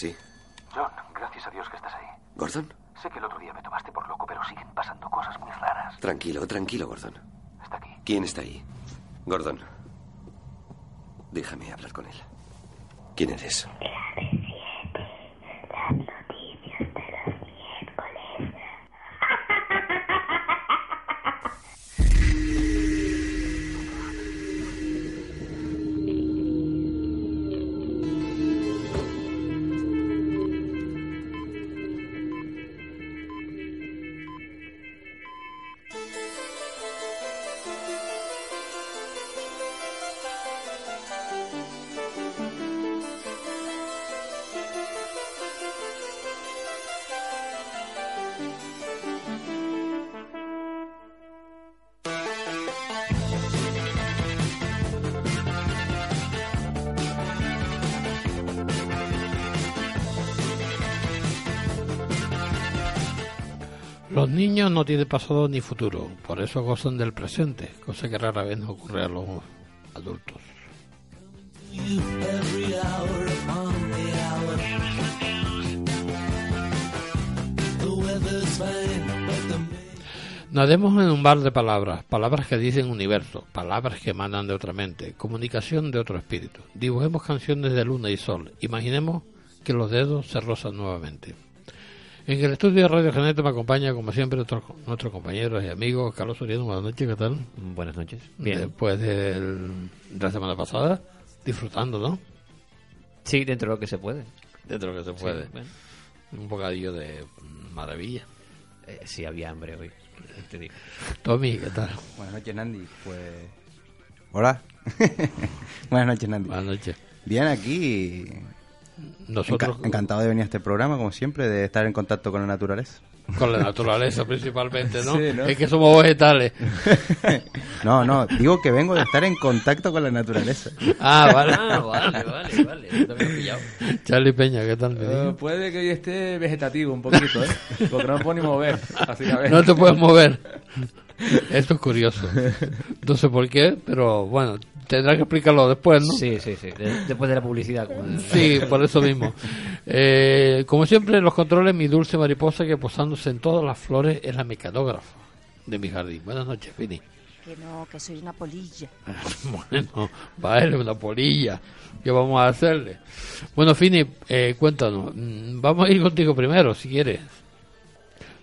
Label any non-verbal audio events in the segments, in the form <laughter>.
Sí. John, gracias a Dios que estás ahí. ¿Gordon? Sé que el otro día me tomaste por loco, pero siguen pasando cosas muy raras. Tranquilo, tranquilo, Gordon. Está aquí. ¿Quién está ahí? Gordon. Déjame hablar con él. ¿Quién eres? No tienen pasado ni futuro, por eso gozan del presente, cosa que rara vez nos ocurre a los adultos. Nademos en un bar de palabras, palabras que dicen universo, palabras que emanan de otra mente, comunicación de otro espíritu. Dibujemos canciones de luna y sol, imaginemos que los dedos se rozan nuevamente. En el estudio de Radio Geneto me acompaña, como siempre, nuestros nuestro compañeros y amigos. Carlos Soriano, buenas noches, ¿qué tal? Buenas noches. Después del- de la semana pasada, disfrutando, ¿no? Sí, dentro de lo que se puede. Dentro de lo que se puede. Sí, bueno. Un bocadillo de maravilla. Eh, sí, había hambre hoy. Te digo. Tommy, ¿qué tal? Buenas noches, Nandi. Pues. Hola. <laughs> Buenas noches, Nandi. Buenas noches. Bien, aquí. Nosotros enca- encantado de venir a este programa, como siempre, de estar en contacto con la naturaleza. con la naturaleza principalmente, ¿no? <laughs> Sí, ¿no? Es que somos vegetales. <laughs> No, no, digo que vengo de estar en contacto con la naturaleza. Ah, vale. Ah, vale, vale, vale. Charlie Peña, ¿qué tal? niño? puede que hoy esté vegetativo un poquito, ¿eh? Porque no me puedo ni mover. Así que a ver. No te puedes mover. <laughs> <laughs> Esto es curioso. No sé por qué, pero bueno, tendrás que explicarlo después, ¿no? Sí, sí, sí. De- después de la publicidad. como- Sí, por eso mismo. Eh, como siempre, en los controles, mi dulce mariposa que posándose en todas las flores es la mecanógrafa de mi jardín. Buenas noches, Fini. Que no, que soy una polilla. <laughs> Bueno, vale, una polilla. ¿Qué vamos a hacerle? Bueno, Fini, eh, cuéntanos. Mm, Vamos a ir contigo primero, si quieres.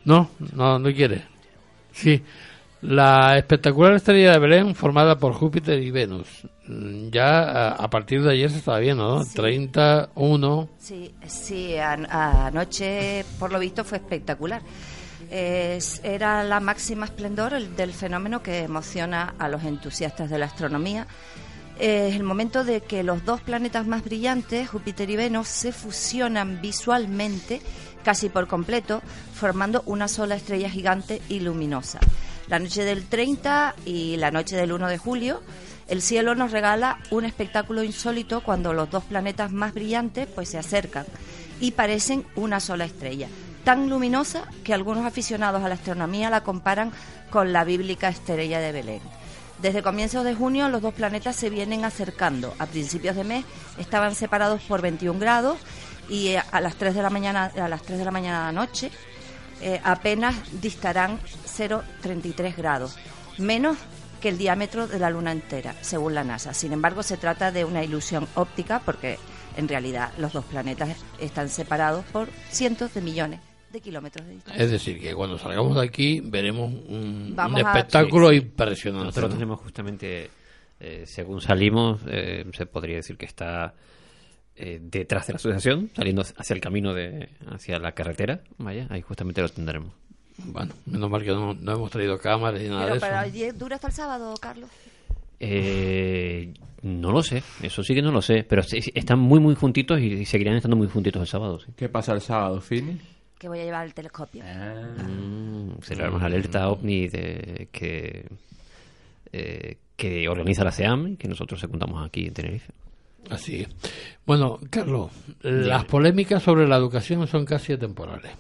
No, no, no quieres. Sí. La espectacular estrella de Belén, formada por Júpiter y Venus. Ya a, partir de ayer se estaba viendo, ¿no? Sí. 31. Sí, sí, an- anoche por lo visto fue espectacular. Es- era la máxima esplendor el- del fenómeno que emociona a los entusiastas de la astronomía. Es el momento de que los dos planetas más brillantes, Júpiter y Venus, se fusionan visualmente casi por completo, formando una sola estrella gigante y luminosa. La noche del 30 y la noche del 1 de julio, el cielo nos regala un espectáculo insólito cuando los dos planetas más brillantes pues se acercan y parecen una sola estrella, tan luminosa que algunos aficionados a la astronomía la comparan con la bíblica estrella de Belén. Desde comienzos de junio los dos planetas se vienen acercando. A principios de mes estaban separados por 21 grados y eh, a las 3 de la mañana a las 3 de la mañana de la noche eh, apenas distarán 0,33 grados, menos que el diámetro de la Luna entera, según la NASA. Sin embargo, se trata de una ilusión óptica porque en realidad los dos planetas están separados por cientos de millones de kilómetros de distancia. Es decir, que cuando salgamos de aquí veremos un, un Vamos a- espectáculo Sí, sí. impresionante. Nosotros ¿no? tenemos justamente, eh, según salimos, eh, se podría decir que está eh, detrás de la asociación, saliendo hacia el camino de hacia la carretera. Vaya, ahí justamente lo tendremos. Bueno, menos mal que no, no hemos traído cámaras y nada Pero, de pero eso. allí dura hasta el sábado, Carlos. Eh, no lo sé, eso sí que no lo sé, pero están muy muy juntitos y seguirán estando muy juntitos el sábado. Sí. ¿Qué pasa el sábado, Fini? Que voy a llevar el telescopio. Mm, celebramos la alerta OVNI de, que, eh, que organiza la CEAM y que nosotros secundamos aquí en Tenerife. Así es. Bueno, Carlos, las polémicas sobre la educación son casi atemporales.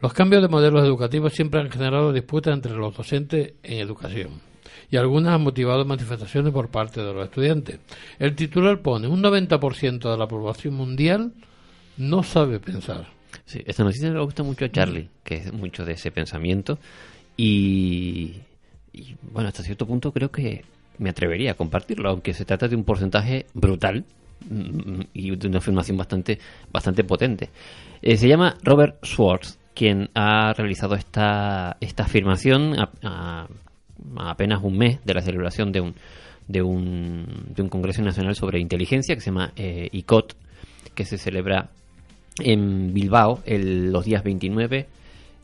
Los cambios de modelos educativos siempre han generado disputas entre los docentes en educación y algunas han motivado manifestaciones por parte de los estudiantes. El titular pone un 90% de la población mundial no sabe pensar. Sí, esta noticia le gusta mucho a Charlie, que es mucho de ese pensamiento. Y, bueno, hasta cierto punto creo que me atrevería a compartirlo, aunque se trata de un porcentaje brutal mm, y de una afirmación bastante, bastante potente. Eh, se llama Robert Schwartz, quien ha realizado esta, esta afirmación a, apenas un mes de la celebración de un, de un, de un Congreso Nacional sobre Inteligencia que se llama eh, ICOT, que se celebra en Bilbao el- los días 29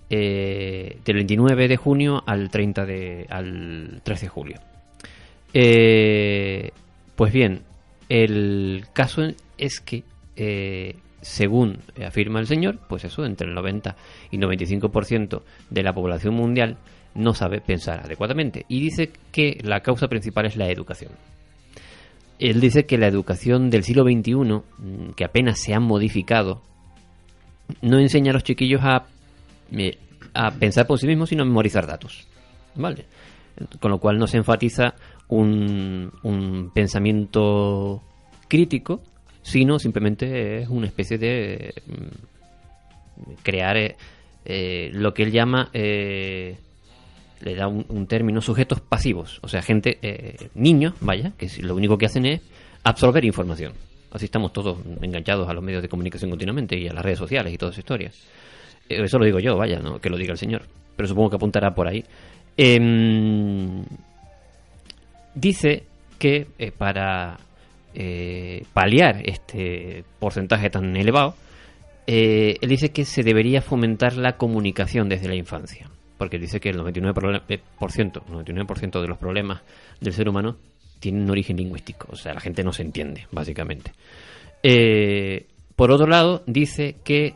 eh, del 29 de junio al 30 de al 3 de julio. Eh, pues bien, el caso es que según afirma el señor, pues eso, entre el 90 y 95% de la población mundial no sabe pensar adecuadamente. Y dice que la causa principal es la educación. Él dice que la educación del siglo XXI, mm, que apenas se ha modificado, no enseña a los chiquillos a, a pensar por sí mismos, sino a memorizar datos. ¿Vale? Con lo cual no se enfatiza un, un pensamiento crítico, sino simplemente es una especie de mm, crear eh, eh, lo que él llama eh, le da un, término sujetos pasivos, o sea, gente, niños, vaya, que lo único que hacen es absorber información. Así estamos todos enganchados a los medios de comunicación continuamente y a las redes sociales y todas esas historias. Eso lo digo yo, vaya, no que lo diga el señor, pero supongo que apuntará por ahí. Em, dice que para eh, paliar este porcentaje tan elevado, eh, él dice que se debería fomentar la comunicación desde la infancia, porque dice que el 99%, prole- eh, por ciento, 99% de los problemas del ser humano tienen un origen lingüístico, o sea, la gente no se entiende, básicamente. Por otro lado, dice que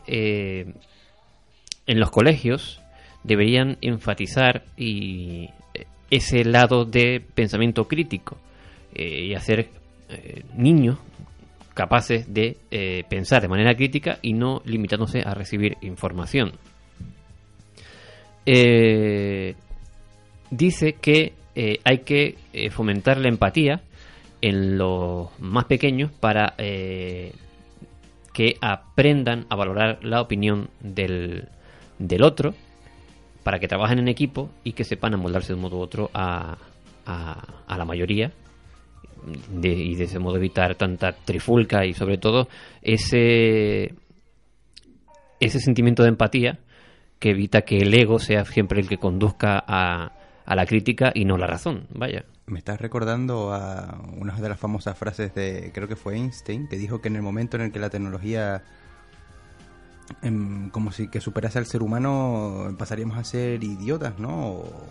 en los colegios deberían enfatizar y ese lado de pensamiento crítico y hacer eh, niños capaces de eh, pensar de manera crítica y no limitándose a recibir información. Eh, dice que hay que fomentar la empatía en los más pequeños para que aprendan a valorar la opinión del, del otro, para que trabajen en equipo y que sepan amoldarse de un modo u otro a, a la mayoría de- y de ese modo evitar tanta trifulca y sobre todo ese ese sentimiento de empatía que evita que el ego sea siempre el que conduzca a, a la crítica y no la razón, vaya. Me estás recordando a una de las famosas frases de, creo que fue Einstein, que dijo que en el momento en el que la tecnología em, como si que superase al ser humano pasaríamos a ser idiotas, ¿no? O,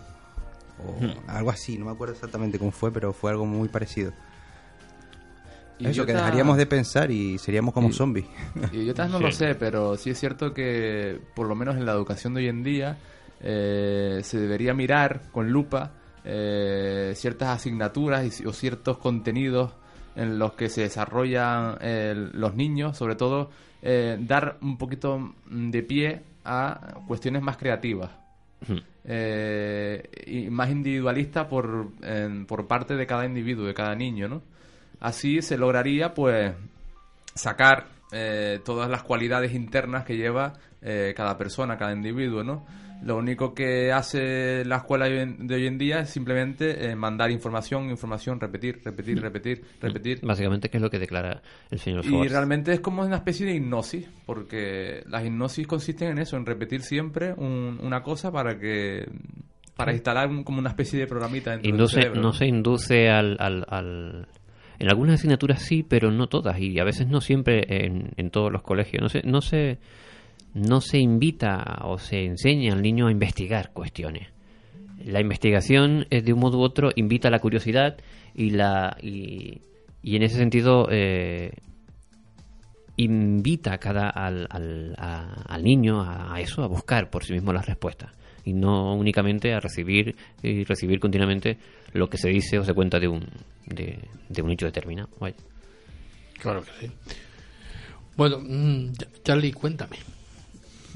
o Hmm. algo así, no me acuerdo exactamente cómo fue, pero fue algo muy parecido. Eso, que dejaríamos de pensar y seríamos como Y- zombies. Idiotas no Sí. lo sé, pero sí es cierto que, por lo menos en la educación de hoy en día, eh, se debería mirar con lupa eh, ciertas asignaturas y o ciertos contenidos en los que se desarrollan eh, los niños, sobre todo eh, dar un poquito mm, de pie a cuestiones más creativas eh, y más individualista por, en- por parte de cada individuo, de cada niño, ¿no? Así se lograría, pues, sacar eh, todas las cualidades internas que lleva eh, cada persona, cada individuo, ¿no? Lo único que hace la escuela de hoy en- día es simplemente eh, mandar información, información, repetir, repetir, repetir, repetir. Básicamente, que es lo que declara el señor Y Schwartz. realmente es como una especie de hipnosis, porque las hipnosis consisten en eso, en repetir siempre un- una cosa para que para instalar un- como una especie de programita dentro Induce- del cerebro. no se induce al, al, al- En algunas asignaturas sí, pero no todas. Y a veces no siempre en, en todos los colegios. No se, no, se, no se invita o se enseña al niño a investigar cuestiones. La investigación, de un modo u otro, invita a la curiosidad y, la, y, y en ese sentido eh, invita a cada, al, al, al niño a, eso, a buscar por sí mismo las respuestas y no únicamente a recibir y recibir continuamente lo que se dice o se cuenta de un de, de un hecho determinado. Claro que sí. Bueno, mm, Charlie, cuéntame.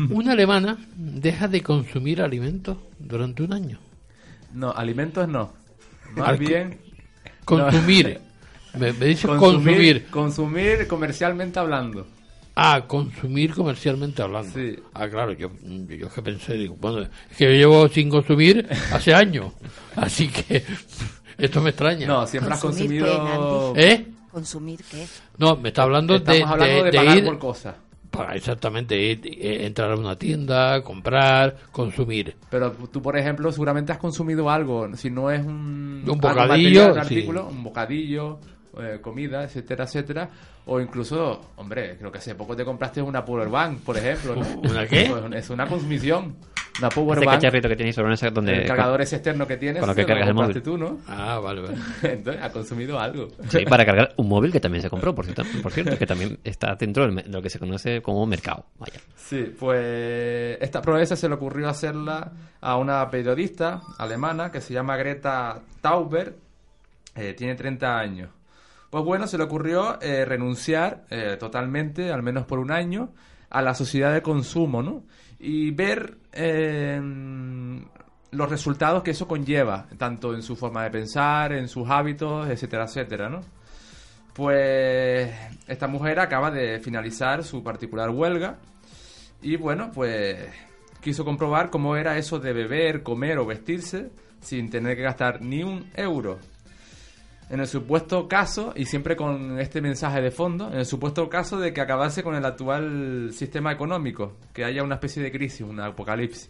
Una alemana deja de consumir alimentos durante un año. No, alimentos no. Más Al- bien Consumir. Me, dicho consumir. consumir comercialmente hablando. Ah, consumir comercialmente hablando. Sí. Ah, claro, yo, yo, que pensé, digo, bueno, es que yo llevo sin consumir hace años, así que <laughs> esto me extraña. No, siempre has consumido... qué, ¿Eh? ¿Consumir qué? No, me está hablando de, Estamos hablando de, de- de pagar ir por cosas. Para exactamente ir, eh, entrar a una tienda, comprar, consumir. Pero tú, por ejemplo, seguramente has consumido algo. Si no es un, Un bocadillo, material, un sí. artículo, un bocadillo, eh, comida, etcétera, etcétera. O incluso, hombre, creo que hace poco te compraste una power bank, por ejemplo. ¿no? ¿Una qué? <laughs> Pues es una consumición. Una power Este bank. cacharrito que tenéis sobre una donde el cargador ese externo que tienes, con lo que cargas el móvil. tú, ¿no? Ah, vale, vale. <laughs> Entonces, ha consumido algo. Sí, para cargar un móvil que también se compró, por cierto, por cierto que también está dentro de lo que se conoce como mercado. Vaya. Sí, pues esta proeza se le ocurrió hacerla a una periodista alemana que se llama Greta Tauber, eh, tiene 30 años. Pues bueno, se le ocurrió eh, renunciar eh, totalmente, al menos por un año, a la sociedad de consumo, ¿no? Y ver eh, los resultados que eso conlleva, tanto en su forma de pensar, en sus hábitos, etcétera, etcétera, ¿no? Pues esta mujer acaba de finalizar su particular huelga y bueno, pues quiso comprobar cómo era eso de beber, comer o vestirse sin tener que gastar ni un euro. En el supuesto caso, y siempre con este mensaje de fondo, en el supuesto caso de que acabase con el actual sistema económico, que haya una especie de crisis, un apocalipsis.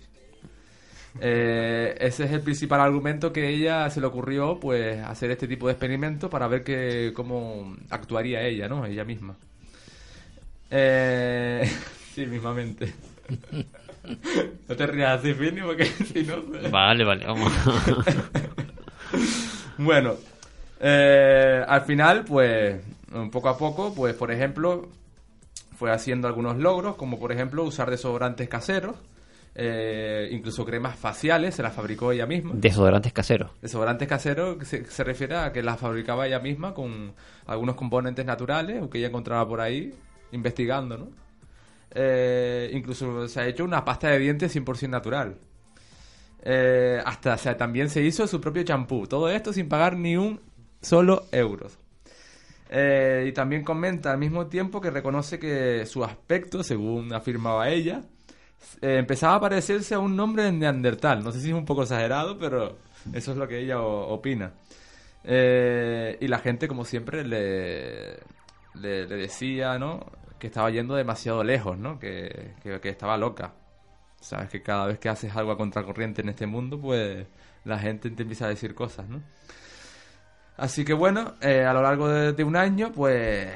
Eh, ese es el principal argumento que ella se le ocurrió, pues, hacer este tipo de experimento para ver que, cómo actuaría ella, ¿no? Ella misma. Eh, <laughs> sí, mismamente. <laughs> no te rías así, Fini, porque <laughs> si no... Vale, vale, vamos. Bueno, eh, al final, pues, poco a poco, pues, por ejemplo, fue haciendo algunos logros, como por ejemplo usar desodorantes caseros, eh, incluso cremas faciales, se las fabricó ella misma. Desodorantes caseros. Desodorantes caseros se, se refiere a que las fabricaba ella misma con algunos componentes naturales o que ella encontraba por ahí investigando, ¿no? Eh, incluso se ha hecho una pasta de dientes 100% natural. Eh, hasta o sea, también se hizo su propio champú. Todo esto sin pagar ni un solo euro. Eh, y también comenta al mismo tiempo que reconoce que su aspecto, según afirmaba ella, eh, empezaba a parecerse a un nombre de Neandertal. No sé si es un poco exagerado, pero eso es lo que ella opina. Eh, y la gente, como siempre, le, le, le decía, ¿no? Que estaba yendo demasiado lejos, ¿no? Que, que, que estaba loca. Sabes que cada vez que haces algo a contracorriente en este mundo, pues la gente te empieza a decir cosas, ¿no? Así que bueno, eh, a lo largo de, de un año, pues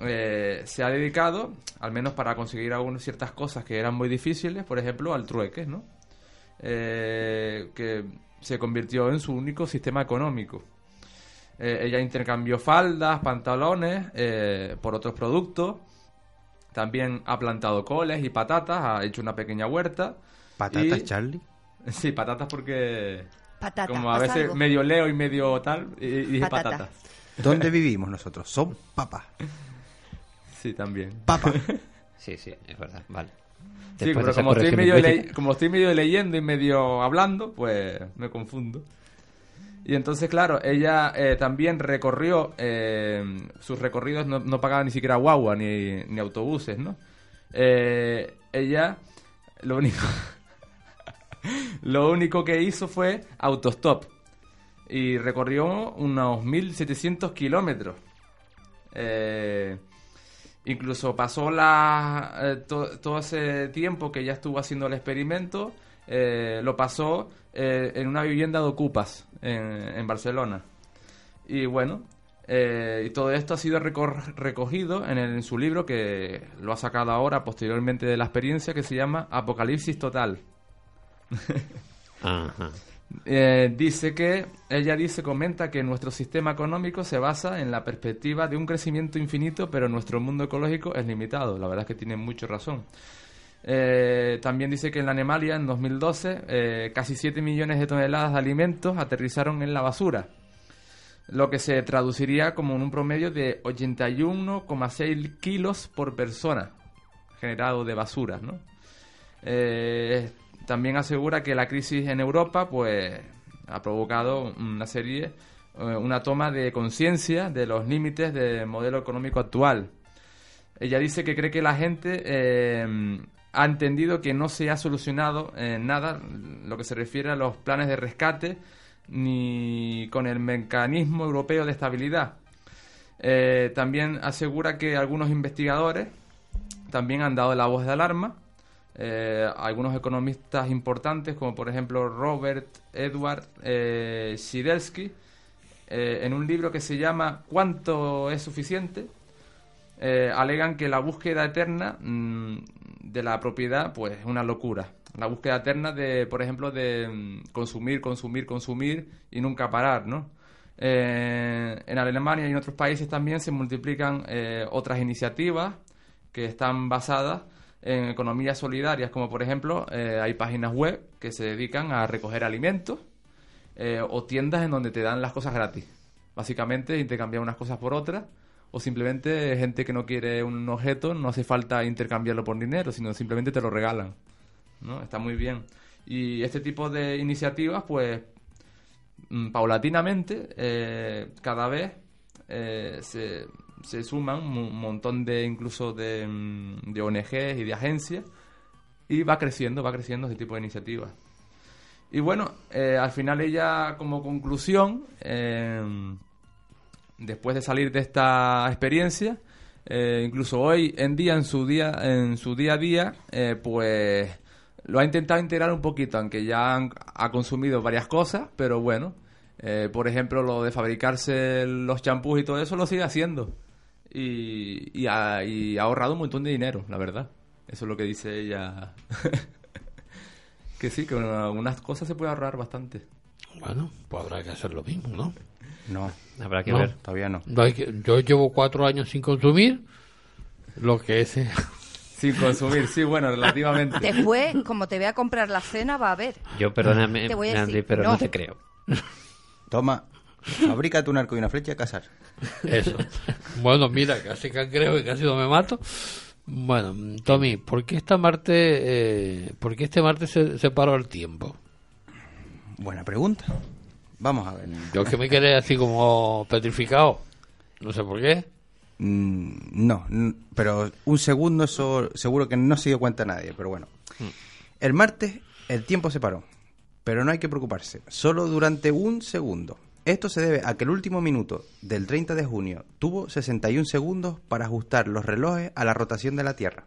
eh, se ha dedicado, al menos para conseguir algunas ciertas cosas que eran muy difíciles, por ejemplo, al trueque, ¿no? Eh, que se convirtió en su único sistema económico. Eh, ella intercambió faldas, pantalones eh, por otros productos. También ha plantado coles y patatas, ha hecho una pequeña huerta. ¿Patatas, Y- Charlie? <laughs> Sí, patatas porque Patata. como a ¿pasa veces algo? medio leo y medio tal, y, y dije Patata. ¿Dónde vivimos nosotros? Son papas. Sí, también. Papas. <laughs> Sí, sí, es verdad, vale. Sí, pero como estoy, medio lingüística. le- como estoy medio leyendo y medio hablando, pues me confundo. Y entonces, claro, ella eh, también recorrió, eh, sus recorridos no, no pagaba ni siquiera guagua ni, ni autobuses, ¿no? Eh, ella, lo único, <laughs> lo único que hizo fue autostop. Y recorrió unos 1700 kilómetros. Eh, incluso pasó la, eh, to- todo ese tiempo que ya estuvo haciendo el experimento, eh, lo pasó en una vivienda de ocupas en, Barcelona. Y bueno, y todo esto ha sido recogido en, el- en su libro que lo ha sacado ahora posteriormente de la experiencia que se llama Apocalipsis Total. <laughs> Eh, dice que, ella dice, comenta que nuestro sistema económico se basa en la perspectiva de un crecimiento infinito, pero nuestro mundo ecológico es limitado. La verdad es que tiene mucha razón. Eh, también dice que en la Alemania, en 2012, eh, casi 7 millones de toneladas de alimentos aterrizaron en la basura, lo que se traduciría como en un promedio de 81,6 kilos por persona generado de basura, ¿no? También asegura que la crisis en Europa pues ha provocado una serie eh, una toma de conciencia de los límites del modelo económico actual Ella dice que cree que la gente eh, ha entendido que no se ha solucionado eh, nada lo que se refiere a los planes de rescate ni con el mecanismo europeo de estabilidad. Eh, también asegura que algunos investigadores también han dado la voz de alarma. Eh, algunos economistas importantes, como por ejemplo Robert Edward eh, Sidelsky, eh, en un libro que se llama ¿Cuánto es suficiente? eh, alegan que la búsqueda eterna mm, de la propiedad pues es una locura. La búsqueda eterna de, por ejemplo, de mm, consumir, consumir, consumir y nunca parar, ¿no? En Alemania y en otros países también se multiplican otras iniciativas que están basadas en economías solidarias, como por ejemplo eh, hay páginas web que se dedican a recoger alimentos eh, o tiendas en donde te dan las cosas gratis. Básicamente intercambiar unas cosas por otras o simplemente gente que no quiere un objeto, no hace falta intercambiarlo por dinero, sino simplemente te lo regalan. Está muy bien. Y este tipo de iniciativas, pues, mm, paulatinamente, eh, cada vez se, se suman un montón de, incluso de, mm, de ONGs y de agencias, y va creciendo, va creciendo este tipo de iniciativas. Y bueno, eh, al final ella, como conclusión, eh, después de salir de esta experiencia, eh, incluso hoy en día, en su día, en su día a día, eh, pues lo ha intentado integrar un poquito, aunque ya han- ha consumido varias cosas, pero bueno, por ejemplo, lo de fabricarse los champús y todo eso lo sigue haciendo. Y, y ha, y ha ahorrado un montón de dinero, la verdad. Eso es lo que dice ella. <laughs> que sí, que algunas cosas se puede ahorrar bastante. Bueno, pues habrá que hacer lo mismo, ¿no? No, Habrá que No. ver. todavía no. No hay que- yo llevo cuatro años sin consumir lo que es... <laughs> Sin consumir, sí, bueno, relativamente. Después, como te vea comprar la cena, va a haber. Yo, perdóname, Te voy a Andy, decir, pero no. no. te creo. Toma, fabrícate un arco y una flecha y a casar. Eso. bueno, mira, casi creo y casi no me mato. Bueno, Tommy, ¿por qué esta Marte, eh, por qué este Marte se, se paró el tiempo? Buena pregunta. Vamos a ver. Yo que me quedé así como petrificado. No sé por qué. Mm, no, pero un segundo eso seguro que no se dio cuenta nadie, pero bueno. El martes el tiempo se paró, pero no hay que preocuparse, solo durante un segundo. Esto se debe a que el último minuto del 30 de junio tuvo 61 segundos para ajustar los relojes a la rotación de la Tierra.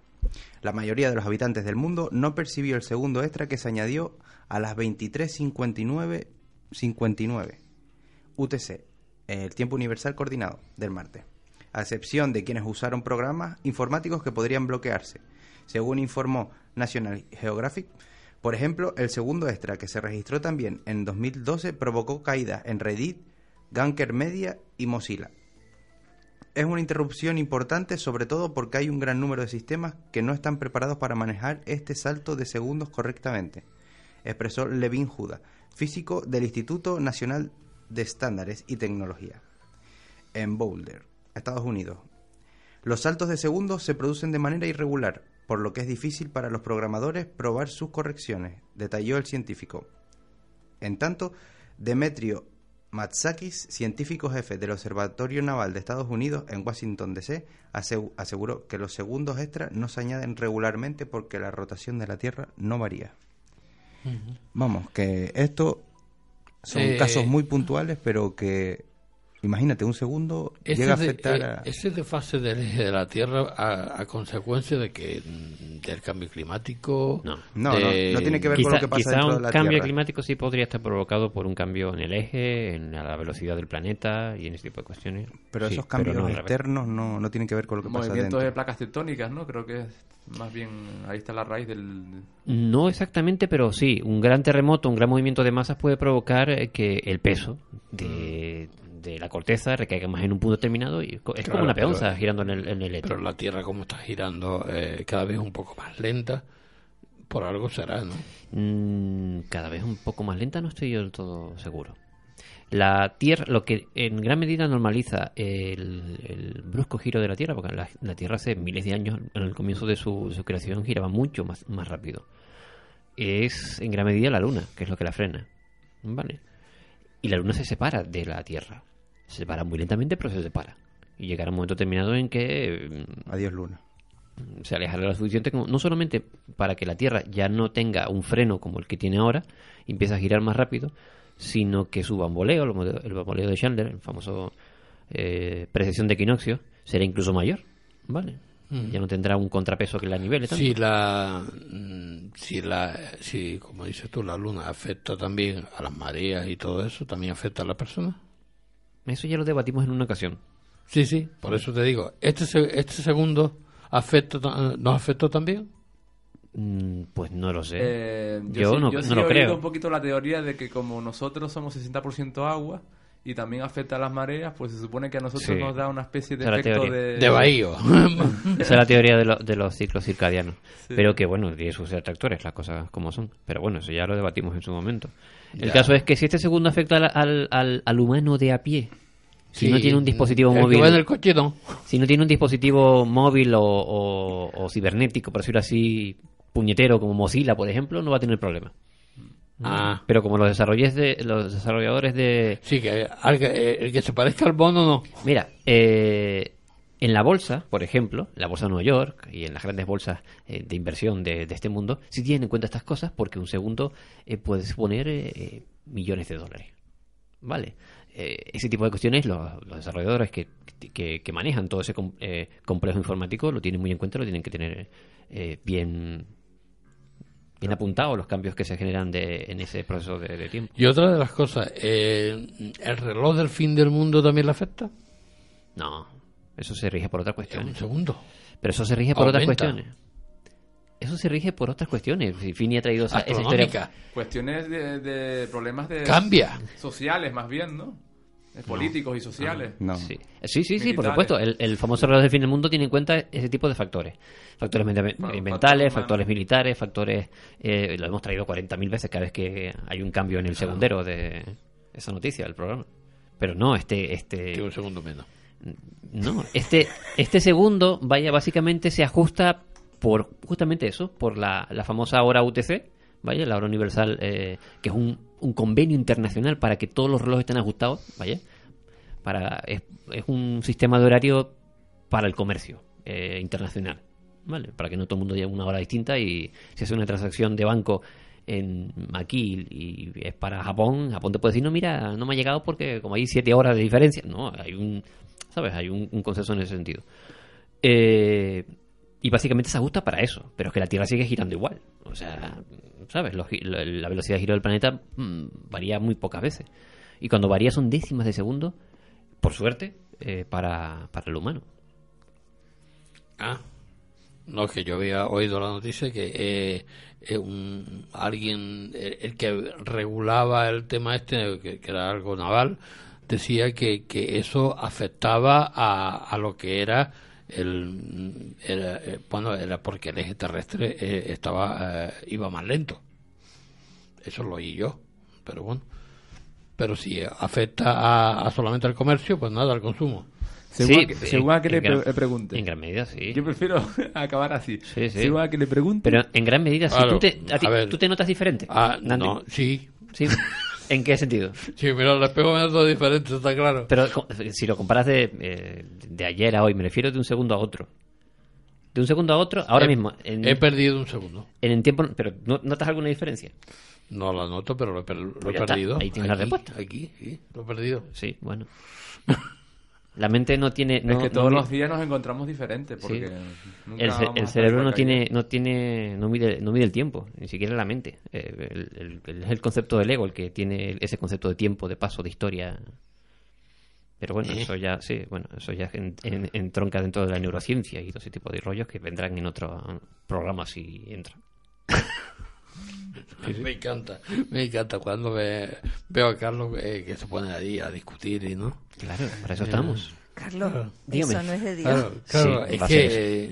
La mayoría de los habitantes del mundo no percibió el segundo extra que se añadió a las 23.59 59 UTC, el tiempo universal coordinado del martes, a excepción de quienes usaron programas informáticos que podrían bloquearse. Según informó National Geographic, por ejemplo, el segundo extra que se registró también en 2012 provocó caídas en Reddit, Ganker Media y Mozilla. Es una interrupción importante sobre todo porque hay un gran número de sistemas que no están preparados para manejar este salto de segundos correctamente, expresó Levin Juda, físico del Instituto Nacional de Estándares y Tecnología, en Boulder, Estados Unidos. Los saltos de segundos se producen de manera irregular, por lo que es difícil para los programadores probar sus correcciones, detalló el científico. En tanto, Demetrio Matsakis, científico jefe del Observatorio Naval de Estados Unidos en Washington, D.C., asegu- aseguró que los segundos extra no se añaden regularmente porque la rotación de la Tierra no varía. Vamos, que esto son Eh, casos muy puntuales, pero que, imagínate, un segundo Ese, llega a de- afectar eh, a... ese desfase del eje de la Tierra a, a consecuencia de que mm, del cambio climático. No. No, de- no, no tiene que ver Quizá, con lo que pasa quizá dentro un de la cambio Tierra. climático sí podría estar provocado por un cambio en el eje, en la velocidad del planeta y en ese tipo de cuestiones. Pero Sí, esos cambios no al revés. externos no, no tienen que ver con lo que pasa Movimientos dentro. de placas tectónicas, ¿no? Creo que es más bien ahí está la raíz del... No exactamente, pero sí, un gran terremoto, un gran movimiento de masas puede provocar eh, que el peso de, de la corteza recaiga más en un punto determinado y es Claro, como una pero- peonza girando en el, en el Pero la Tierra, como está girando eh, cada vez un poco más lenta, por algo será, ¿no? Mm, cada vez un poco más lenta, no estoy yo del todo seguro. La Tierra, lo que en gran medida normaliza el, el brusco giro de la Tierra, porque la, la Tierra hace miles de años, en el comienzo de su, de su creación, giraba mucho más, más rápido. Es en gran medida la Luna, que es lo que la frena. ¿Vale? Y la Luna se separa de la Tierra. Se separa muy lentamente, pero se separa. y llegará un momento determinado en que mm, Adiós, Luna. se alejará lo suficiente como no solamente para que la Tierra ya no tenga un freno como el que tiene ahora y empiece a girar más rápido, sino que su bamboleo, el bamboleo de Chandler, el famoso eh, precesión de equinoccio, será incluso mayor, ¿vale? Ya no tendrá un contrapeso que la nivele tanto. Si la, mm, si la, si como dices tú, la luna afecta también a las mareas y todo eso, también afecta a la persona. Eso ya lo debatimos en una ocasión. Sí, sí, por eso te digo, este este segundo afecta, ta- nos afectó también. Mm, Pues no lo sé. Eh, Yo no- sí- no sí lo he oído creo. un poquito la teoría de que como nosotros somos 60% agua y también afecta a las mareas, pues se supone que a nosotros Sí. nos da una especie de Esa efecto teoría. de... De Bahío. <laughs> Esa es la teoría de, lo- de los ciclos circadianos. Sí. Pero que, bueno, tiene sus detractores, las cosas como son. Pero bueno, eso ya lo debatimos en su momento. El Ya. caso es que si este segundo afecta al, al, al- al humano de a pie, si Sí, no tiene un dispositivo el que móvil, va en el coche no. si no tiene un dispositivo móvil o, o- o cibernético, por decirlo así, puñetero como Mozilla, por ejemplo, no va a tener problema. Ah. Pero como los, desarrolles de, los desarrolladores de, Sí, que que- eh, el que se parezca al bono no. Mira, eh, en la bolsa, por ejemplo, en la bolsa de Nueva York y en las grandes bolsas eh, de inversión de, de este mundo, sí tienen en cuenta estas cosas porque un segundo eh, puede suponer eh, eh, millones de dólares. ¿Vale? Eh, ese tipo de cuestiones, los, los desarrolladores que, que- que manejan todo ese com- eh, complejo informático lo tienen muy en cuenta, lo tienen que tener eh, bien bien apuntados los cambios que se generan de, en ese proceso de, de tiempo. Y otra de las cosas, eh, ¿el reloj del fin del mundo también le afecta? No, eso se rige por otras Un cuestiones. segundo. Pero eso se rige por otras cuestiones. Eso se rige por otras cuestiones. Fini ha traído esa, esa historia. Cuestiones de, de problemas de... Cambia. Sociales, más bien, ¿no? Políticos y sociales. No. Sí, sí, sí, sí, por supuesto. El, el famoso reloj del fin del mundo tiene en cuenta ese tipo de factores. Factores Bueno, ambientales, factores militares, factores... eh, lo hemos traído 40.000 veces cada vez que hay un cambio en el segundero de esa noticia del programa. Pero no, este... este Que un segundo menos. No, este, este segundo, vaya, básicamente se ajusta por justamente eso, por la, la famosa hora UTC, vaya, la hora universal, eh, que es un, un convenio internacional para que todos los relojes estén ajustados, vaya, para, es, es un sistema de horario para el comercio eh, internacional, ¿vale? Para que no todo el mundo lleve una hora distinta y si hace una transacción de banco en aquí y es para Japón, Japón te puede decir, no, mira, no me ha llegado porque como hay siete horas de diferencia, no, hay un, ¿sabes? Hay un, un consenso en ese sentido. Eh, y básicamente se ajusta para eso, pero es que la Tierra sigue girando igual. O sea, ¿sabes? Los la, velocidad de giro del planeta mm, varía muy pocas veces. Y cuando varía son décimas de segundo, por suerte, eh, para, para el humano. Ah. No, que yo había oído la noticia que eh, eh, un, alguien, el que regulaba el tema este, que, que era algo naval, decía que, que eso afectaba a, a lo que era el, era, eh, bueno, era porque el eje terrestre eh, estaba, eh, iba más lento. Eso lo oí yo, pero bueno. Pero si afecta a, a solamente al comercio, pues nada, al consumo. Según, Sí, a que, sí, según a que le, gran- pre- pregunte. En gran medida, sí. Yo prefiero <laughs> acabar así. Sí, sí. Según a que le pregunte. Pero en gran medida, si Claro, tú, te, a ti- a ver. tú te notas diferente. Ah, no, sí. Sí. <laughs> ¿En qué sentido? Sí, mira, el espejo me todo diferente, está claro. Pero si lo comparas de, eh, de ayer a hoy, me refiero de un segundo a otro. De un segundo a otro, ahora He- mismo. En, He perdido un segundo. en el tiempo. Pero ¿no- ¿notas alguna diferencia? No la noto, pero lo he, per- lo Pues he está, perdido. ahí tienes la Aquí, respuesta. Aquí, sí, lo he perdido. Sí, bueno. <laughs> La mente no tiene. no- es que todos los días nos encontramos diferentes. Porque nunca el, ce- cerebro no tiene, no tiene, no mide, no mide el tiempo, ni siquiera la mente. Eh, el, el- el- es el concepto del ego el que tiene ese concepto de tiempo, de paso, de historia. Pero bueno, eso ya, sí, bueno, eso ya en- en- entronca dentro de la neurociencia y todo ese tipo de rollos que vendrán en otro programa si entra. <laughs> Me encanta, me encanta cuando ve- veo a Carlos eh, que se pone ahí a discutir y no. Claro, para eso estamos. Carlos, Dígame. eso no es de Dios. Claro, claro, Sí, es que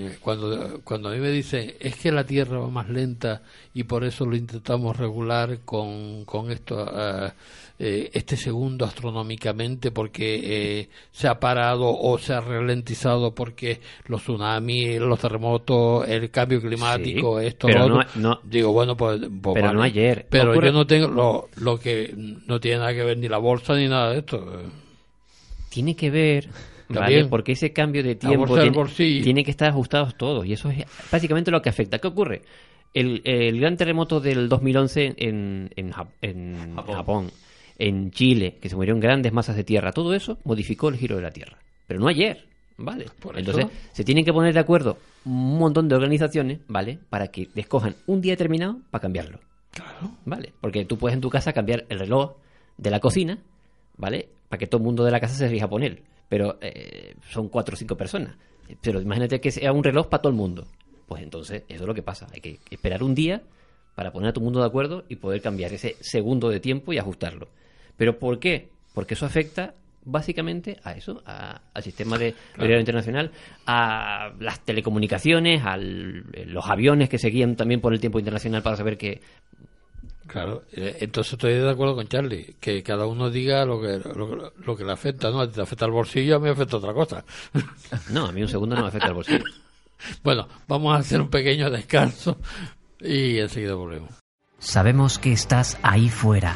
eh, cuando, cuando a mí me dicen es que la Tierra va más lenta y por eso lo intentamos regular con, con esto, ah, eh, este segundo astronómicamente porque eh, se ha parado o se ha ralentizado porque los tsunamis, los terremotos, el cambio climático, Sí, esto, pero lo no- otro. no- digo, bueno, pues, pues pero vale. no ayer. Pero Ocurre- yo no tengo lo, lo que no tiene nada que ver ni la bolsa ni nada de esto. Tiene que ver ¿vale? Porque ese cambio de tiempo tiene, que estar ajustados todos y eso es básicamente lo que afecta. ¿Qué ocurre? El, el gran terremoto del 2011 en, en, en Japón. en Chile, que se murieron grandes masas de tierra, todo eso modificó el giro de la Tierra. Pero no ayer, ¿vale? Entonces, eso. se tienen que poner de acuerdo un montón de organizaciones, ¿vale? Para que escojan un día determinado para cambiarlo. Claro. ¿vale? Porque tú puedes en tu casa cambiar el reloj de la cocina, ¿vale? Para que todo el mundo de la casa se rija por él. Pero eh, son cuatro o cinco personas. Pero imagínate que sea un reloj para todo el mundo. Pues entonces, eso es lo que pasa. Hay que esperar un día para poner a todo el mundo de acuerdo y poder cambiar ese segundo de tiempo y ajustarlo. ¿Pero por qué? Porque eso afecta básicamente a eso, a- al sistema de horario internacional, a las telecomunicaciones, a los aviones que seguían también por el tiempo internacional para saber que Claro, eh, entonces estoy de acuerdo con Charlie, que cada uno diga lo que, lo, lo que le afecta, ¿no? A ti te afecta el bolsillo, a mí me afecta otra cosa. <laughs> No, a mí un segundo no me afecta el bolsillo. <laughs> bueno, vamos a hacer un pequeño descanso y enseguida volvemos. Sabemos que estás ahí fuera.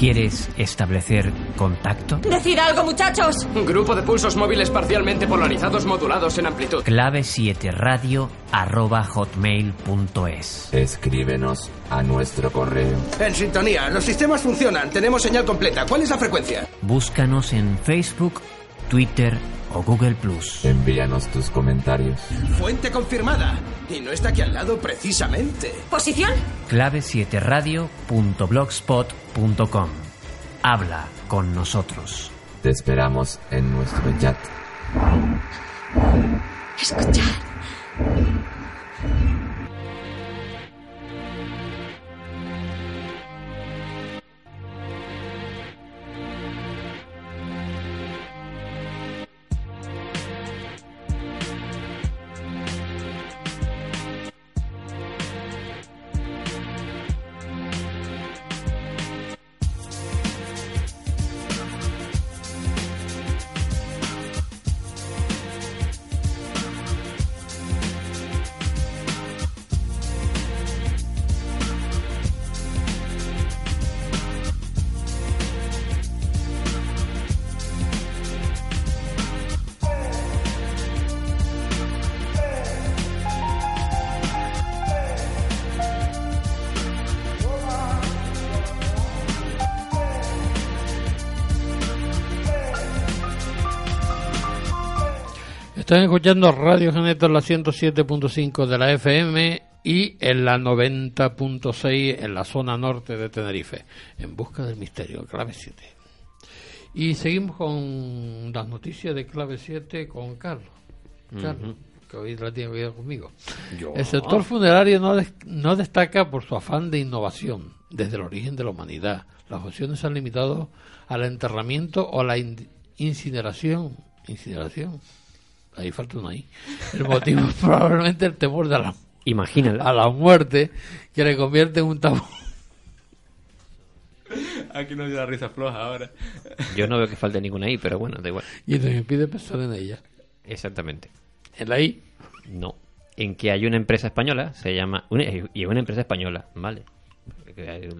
¿Quieres establecer contacto? ¡Decid algo, muchachos! Grupo de pulsos móviles parcialmente polarizados modulados en amplitud. Clave 7 radio arroba hotmail.es. Escríbenos a nuestro correo. En sintonía, los sistemas funcionan, tenemos señal completa. ¿Cuál es la frecuencia? Búscanos en Facebook, Twitter o Google Plus. Envíanos tus comentarios. Fuente confirmada. Y no está aquí al lado precisamente. ¿Posición? Clave 7 radio.blogspot.com. Habla con nosotros. Te esperamos en nuestro chat. Escuchad. Están escuchando Radio Geneto en la 107.5 de la FM y en la 90.6 en la zona norte de Tenerife, en busca del misterio, clave 7. Y seguimos con las noticias de clave 7 con Carlos. Carlos, que hoy la tiene que conmigo. El sector funerario no, des- no destaca por su afán de innovación desde el origen de la humanidad. Las opciones se han limitado al enterramiento o la in- incineración. Incineración. Ahí falta una ahí. El motivo es probablemente el temor de la, Imagínala. a la muerte que le convierte en un tabú. Aquí nos dio la risa floja ahora. Yo no veo que falte ninguna ahí, pero bueno, da igual. Y nos impide pensar en ella. Exactamente. En la I. No. En que hay una empresa española, se llama. una- y es una empresa española, ¿vale?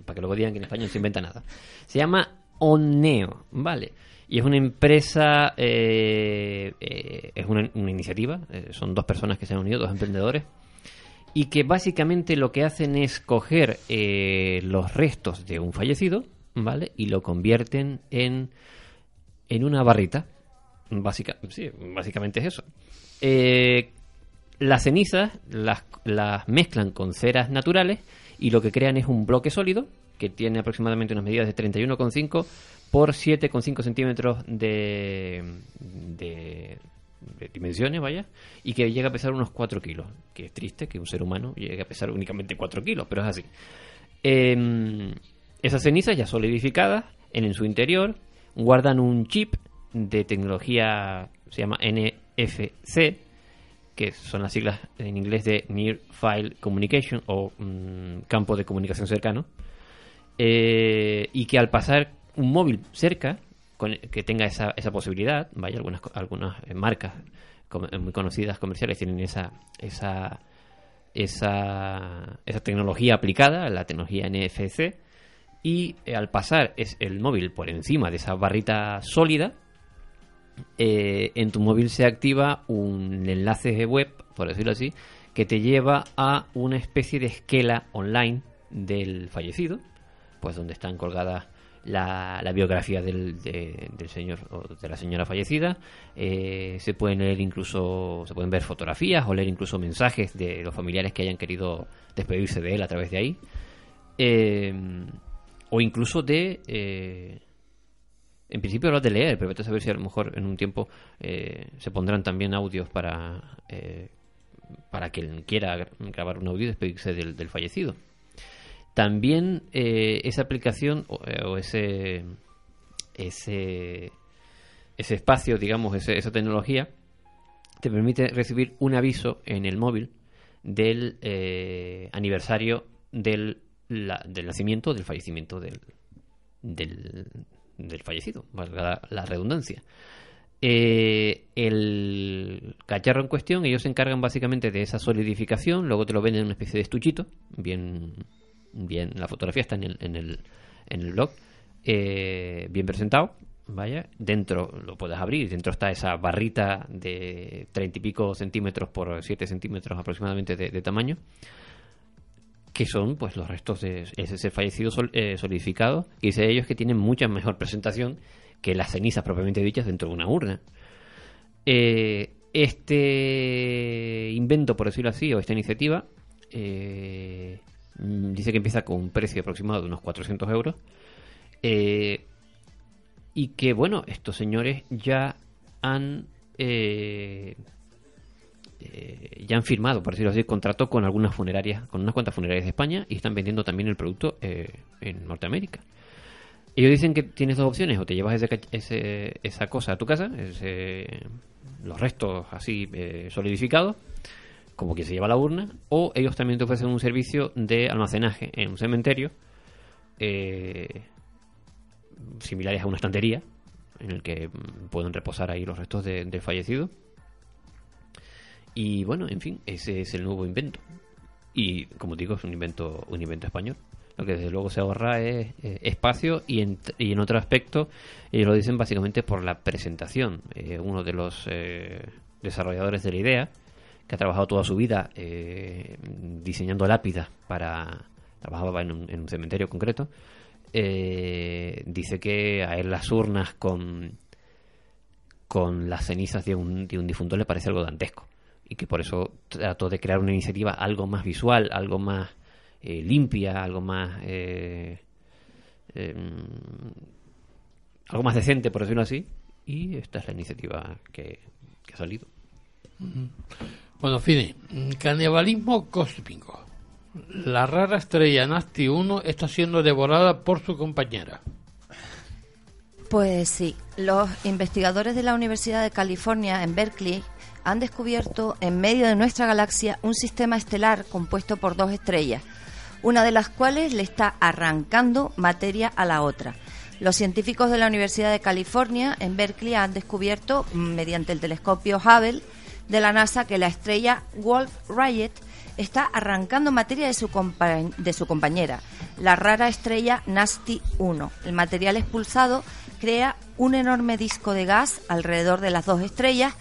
Para que luego digan que en España no se inventa nada. Se llama Oneo, ¿vale? Y es una empresa. eh, eh, es una, una iniciativa. eh, son dos personas que se han unido, dos emprendedores. Y que básicamente lo que hacen es coger los restos de un fallecido, ¿vale? Y lo convierten en. en una barrita. Básica, sí, básicamente es eso. Las cenizas las, las mezclan con ceras naturales y lo que crean es un bloque sólido que tiene aproximadamente unas medidas de 31,5 por 7,5 centímetros de, de, dimensiones, vaya, y que llega a pesar unos 4 kilos. Que es triste que un ser humano llegue a pesar únicamente 4 kilos, pero es así. Em, esas cenizas ya solidificadas en, en su interior guardan un chip de tecnología, se llama NFC, que son las siglas en inglés de Near File Communication o mm, campo de comunicación cercano, eh, y que al pasar un móvil cerca, con- que tenga esa, esa posibilidad, vaya, algunas, algunas eh, marcas eh, muy conocidas comerciales tienen esa, esa, esa, tecnología aplicada, la tecnología NFC, y al pasar es el móvil por encima de esa barrita sólida, en tu móvil se activa un enlace de web, por decirlo así, que te lleva a una especie de esquela online del fallecido, pues donde están colgadas la, la biografía del, de- del señor o de la señora fallecida. eh, se pueden leer incluso, se pueden ver fotografías o leer incluso mensajes de los familiares que hayan querido despedirse de él a través de ahí. Eh, o incluso de eh, en principio hablas de leer, pero vete a saber si a lo mejor en un tiempo eh, se pondrán también audios para eh, para quien quiera gra- grabar un audio y despedirse del, del fallecido. También eh, esa aplicación o, eh, o ese ese ese espacio, digamos, ese- esa tecnología te permite recibir un aviso en el móvil del eh, aniversario del, la- del nacimiento, del fallecimiento del, del, fallecido, valga la, redundancia. El cacharro en cuestión, ellos se encargan básicamente de esa solidificación, luego te lo venden en una especie de estuchito, bien, bien, la fotografía está en el, en el, en el blog, eh, bien presentado, vaya, dentro lo puedes abrir, dentro está esa barrita de treinta y pico centímetros por 7 centímetros aproximadamente de, tamaño, que son pues los restos de ese fallecido eh, solidificado, y dice ellos que tienen mucha mejor presentación que las cenizas propiamente dichas dentro de una urna. Eh, este invento, por decirlo así, o esta iniciativa, mm, dice que empieza con un precio aproximado de unos 400 euros. eh, y que, bueno, estos señores ya han. eh, eh, ya han firmado, por decirlo así, contrato con algunas funerarias, con unas cuantas funerarias de España y están vendiendo también el producto eh, en Norteamérica. Ellos dicen que tienes dos opciones, o te llevas ese, ese- esa cosa a tu casa, ese- los restos así solidificados, como quien se lleva la urna, o ellos también te ofrecen un servicio de almacenaje en un cementerio, eh, similares a una estantería, en el que mm, pueden reposar ahí los restos de- del fallecido. Y bueno, en fin, ese es el nuevo invento. Y como digo, es un invento, un invento español. Lo que desde luego se ahorra es eh, espacio y en, y en otro aspecto, lo dicen básicamente por la presentación. Eh, uno de los eh, desarrolladores de la idea, que ha trabajado toda su vida eh, diseñando lápidas para. trabajaba en un, en un cementerio concreto. eh, dice que a él las urnas con con las cenizas de un, de un difunto le parece algo dantesco y que por eso trató de crear una iniciativa algo más visual, algo más eh, limpia, algo más eh, eh, algo más decente, por decirlo así. Y esta es la iniciativa que ha salido. Bueno, Fini, canibalismo cósmico. La rara estrella Nasty 1 está siendo devorada por su compañera. Pues sí, los investigadores de la Universidad de California en Berkeley han descubierto en medio de nuestra galaxia un sistema estelar compuesto por dos estrellas, una de las cuales le está arrancando materia a la otra. Los científicos de la Universidad de California en Berkeley han descubierto, mm, mediante el telescopio Hubble de la NASA, que la estrella Wolf Rayet está arrancando materia de su, de su compañera, la rara estrella Nasty 1. El material expulsado crea un enorme disco de gas alrededor de las dos estrellas,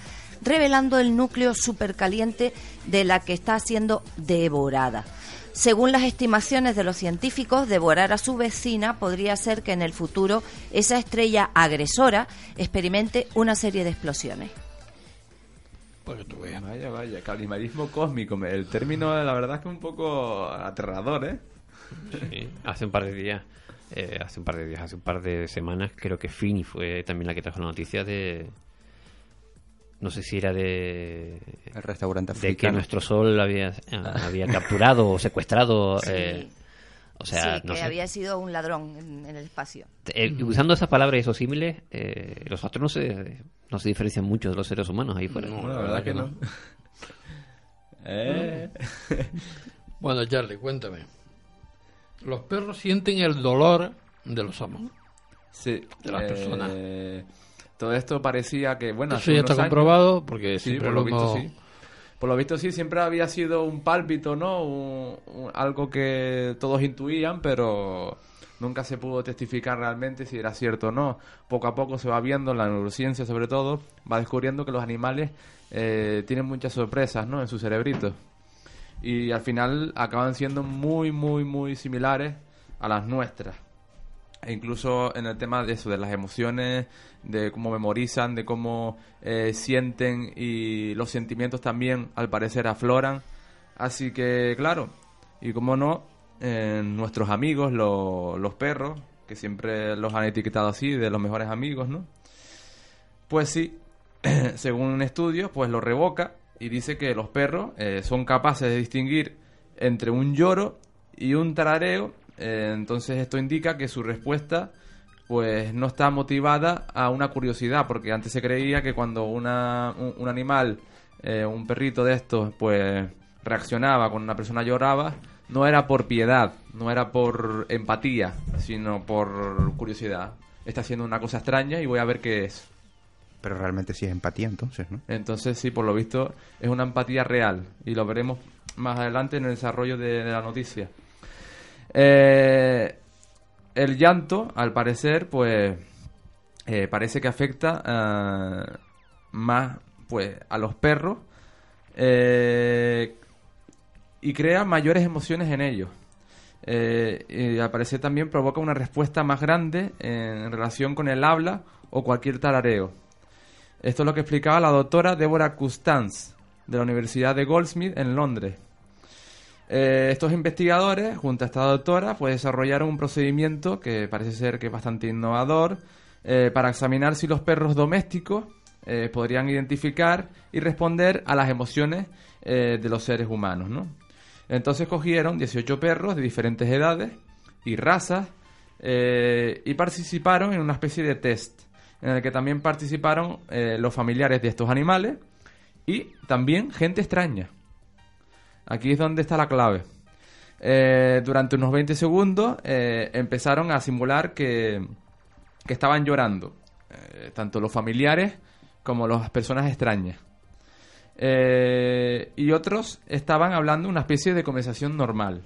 revelando el núcleo supercaliente de la que está siendo devorada. Según las estimaciones de los científicos, devorar a su vecina podría ser que en el futuro esa estrella agresora experimente una serie de explosiones. Vaya, vaya, canibalismo cósmico. El término, la verdad, es que es un poco aterrador, ¿eh? Sí, hace un par de días, eh, hace un par de días, hace un par de semanas, creo que Fini fue también la que trajo la noticia de. No sé si era de. El restaurante De que africano. nuestro sol había, había capturado o secuestrado. Sí. eh, o sea, sí, no que sé. había sido un ladrón en, en el espacio. Eh, usando esas palabras y esos símiles, eh, los astros no se, no se diferencian mucho de los seres humanos ahí fuera. No, la verdad que no. <laughs> Eh. <laughs> Bueno, Charlie, cuéntame. Los perros sienten el dolor de los amos. Sí. De las eh, personas. Todo esto parecía que, bueno... Eso ya está años- comprobado, porque Sí, siempre por lo lo visto hemos- sí. Por lo visto sí, siempre había sido un pálpito, ¿no? Un- algo que todos intuían, pero Nunca se pudo testificar realmente si era cierto o no. Poco a poco se va viendo, la neurociencia sobre todo, va descubriendo que los animales eh, tienen muchas sorpresas ¿no? en su cerebrito. Y al final acaban siendo muy, muy, muy similares a las nuestras. E incluso en el tema de eso, de las emociones, de cómo memorizan, de cómo eh, sienten y los sentimientos también al parecer afloran. Así que, claro, y como no, eh, nuestros amigos, lo- los perros, que siempre los han etiquetado así, de los mejores amigos, ¿no? Pues sí, <clears throat> según un estudio, pues lo revoca y dice que los perros eh, son capaces de distinguir entre un lloro y un tarareo. Eh, entonces esto indica que su respuesta pues no está motivada a una curiosidad, porque antes se creía que cuando una, un, un animal, eh, un perrito de estos, pues reaccionaba cuando una persona lloraba, no era por piedad, no era por empatía, sino por curiosidad. Está haciendo una cosa extraña y voy a ver qué es. Pero realmente sí es empatía entonces, ¿no? Entonces, sí, por lo visto, es una empatía real. Y lo veremos más adelante en el desarrollo de, de la noticia. Eh, el llanto, al parecer, pues eh, parece que afecta eh, más pues a los perros y crea mayores emociones en ellos. Y al parecer también provoca una respuesta más grande en relación con el habla o cualquier tarareo. Esto es lo que explicaba la doctora Deborah Custance de la Universidad de Goldsmith en Londres. Eh, estos investigadores, junto a esta doctora, pues desarrollaron un procedimiento que parece ser que es bastante innovador eh, para examinar si los perros domésticos eh, podrían identificar y responder a las emociones de los seres humanos, ¿no? Entonces cogieron 18 perros de diferentes edades y razas y participaron en una especie de test en el que también participaron los familiares de estos animales y también gente extraña. Aquí es donde está la clave. Eh, durante unos 20 segundos eh, empezaron a simular que, que estaban llorando, eh, tanto los familiares como las personas extrañas. Y otros estaban hablando una especie de conversación normal.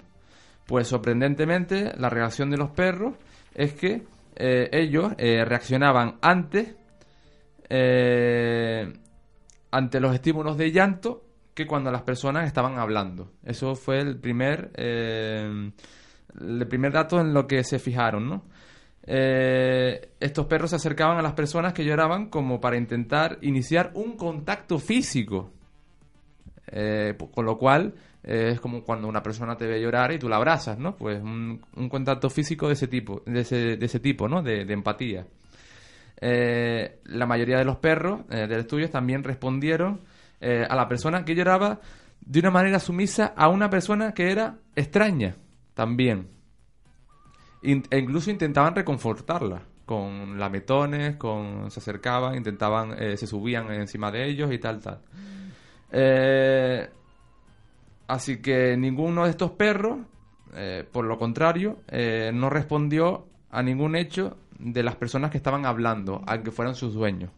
Pues sorprendentemente la reacción de los perros es que ellos reaccionaban antes ante los estímulos de llanto que cuando las personas estaban hablando. Eso fue el primer, eh, el primer dato en lo que se fijaron, ¿no? Eh, estos perros se acercaban a las personas que lloraban como para intentar iniciar un contacto físico. Eh, con lo cual eh, es como cuando una persona te ve llorar y tú la abrazas, ¿no? Pues un, un contacto físico de ese tipo, de ese, de ese tipo, ¿no? De, de empatía. La mayoría de los perros del estudio también respondieron eh, a la persona que lloraba de una manera sumisa a una persona que era extraña también. E incluso intentaban reconfortarla con lametones, con se acercaban, intentaban, eh, se subían encima de ellos y tal, tal. Eh, así que ninguno de estos perros, por lo contrario, no respondió a ningún hecho de las personas que estaban hablando, aunque fueran sus dueños.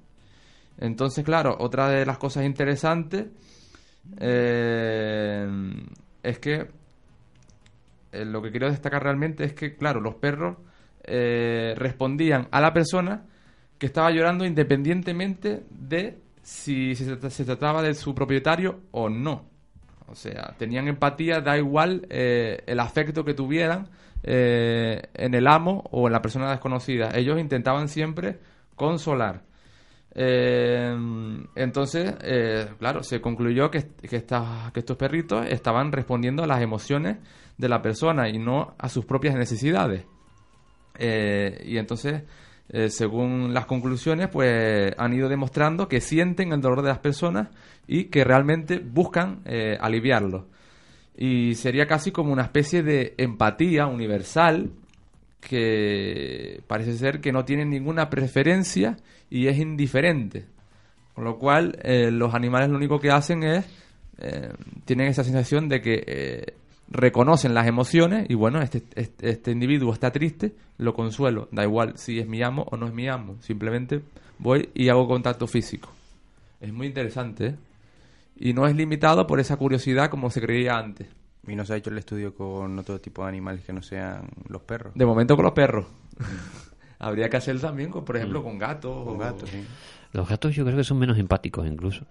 Entonces, claro, otra de las cosas interesantes eh, es que eh, lo que quiero destacar realmente es que, claro, los perros eh, respondían a la persona que estaba llorando independientemente de si se, se trataba de su propietario o no. O sea, tenían empatía, da igual el afecto que tuvieran en el amo o en la persona desconocida. Ellos intentaban siempre consolar. Eh, entonces, eh, claro, se concluyó que, que, estos perritos estaban respondiendo a las emociones de la persona y no a sus propias necesidades. Eh, y entonces, según las conclusiones, pues han ido demostrando que sienten el dolor de las personas y que realmente buscan aliviarlo. Y sería casi como una especie de empatía universal que parece ser que no tiene ninguna preferencia y es indiferente. Con lo cual, eh, los animales lo único que hacen es, eh, tienen esa sensación de que eh, reconocen las emociones y bueno, este, este, este individuo está triste, lo consuelo. Da igual si es mi amo o no es mi amo. Simplemente voy y hago contacto físico. Es muy interesante. Y no es limitado por esa curiosidad como se creía antes. ¿Y no se ha hecho el estudio con otro tipo de animales que no sean los perros? De momento con los perros. <laughs> Habría que hacerlo también, con, por ejemplo, con gatos. Con o- gatos, sí. Los gatos yo creo que son menos empáticos incluso.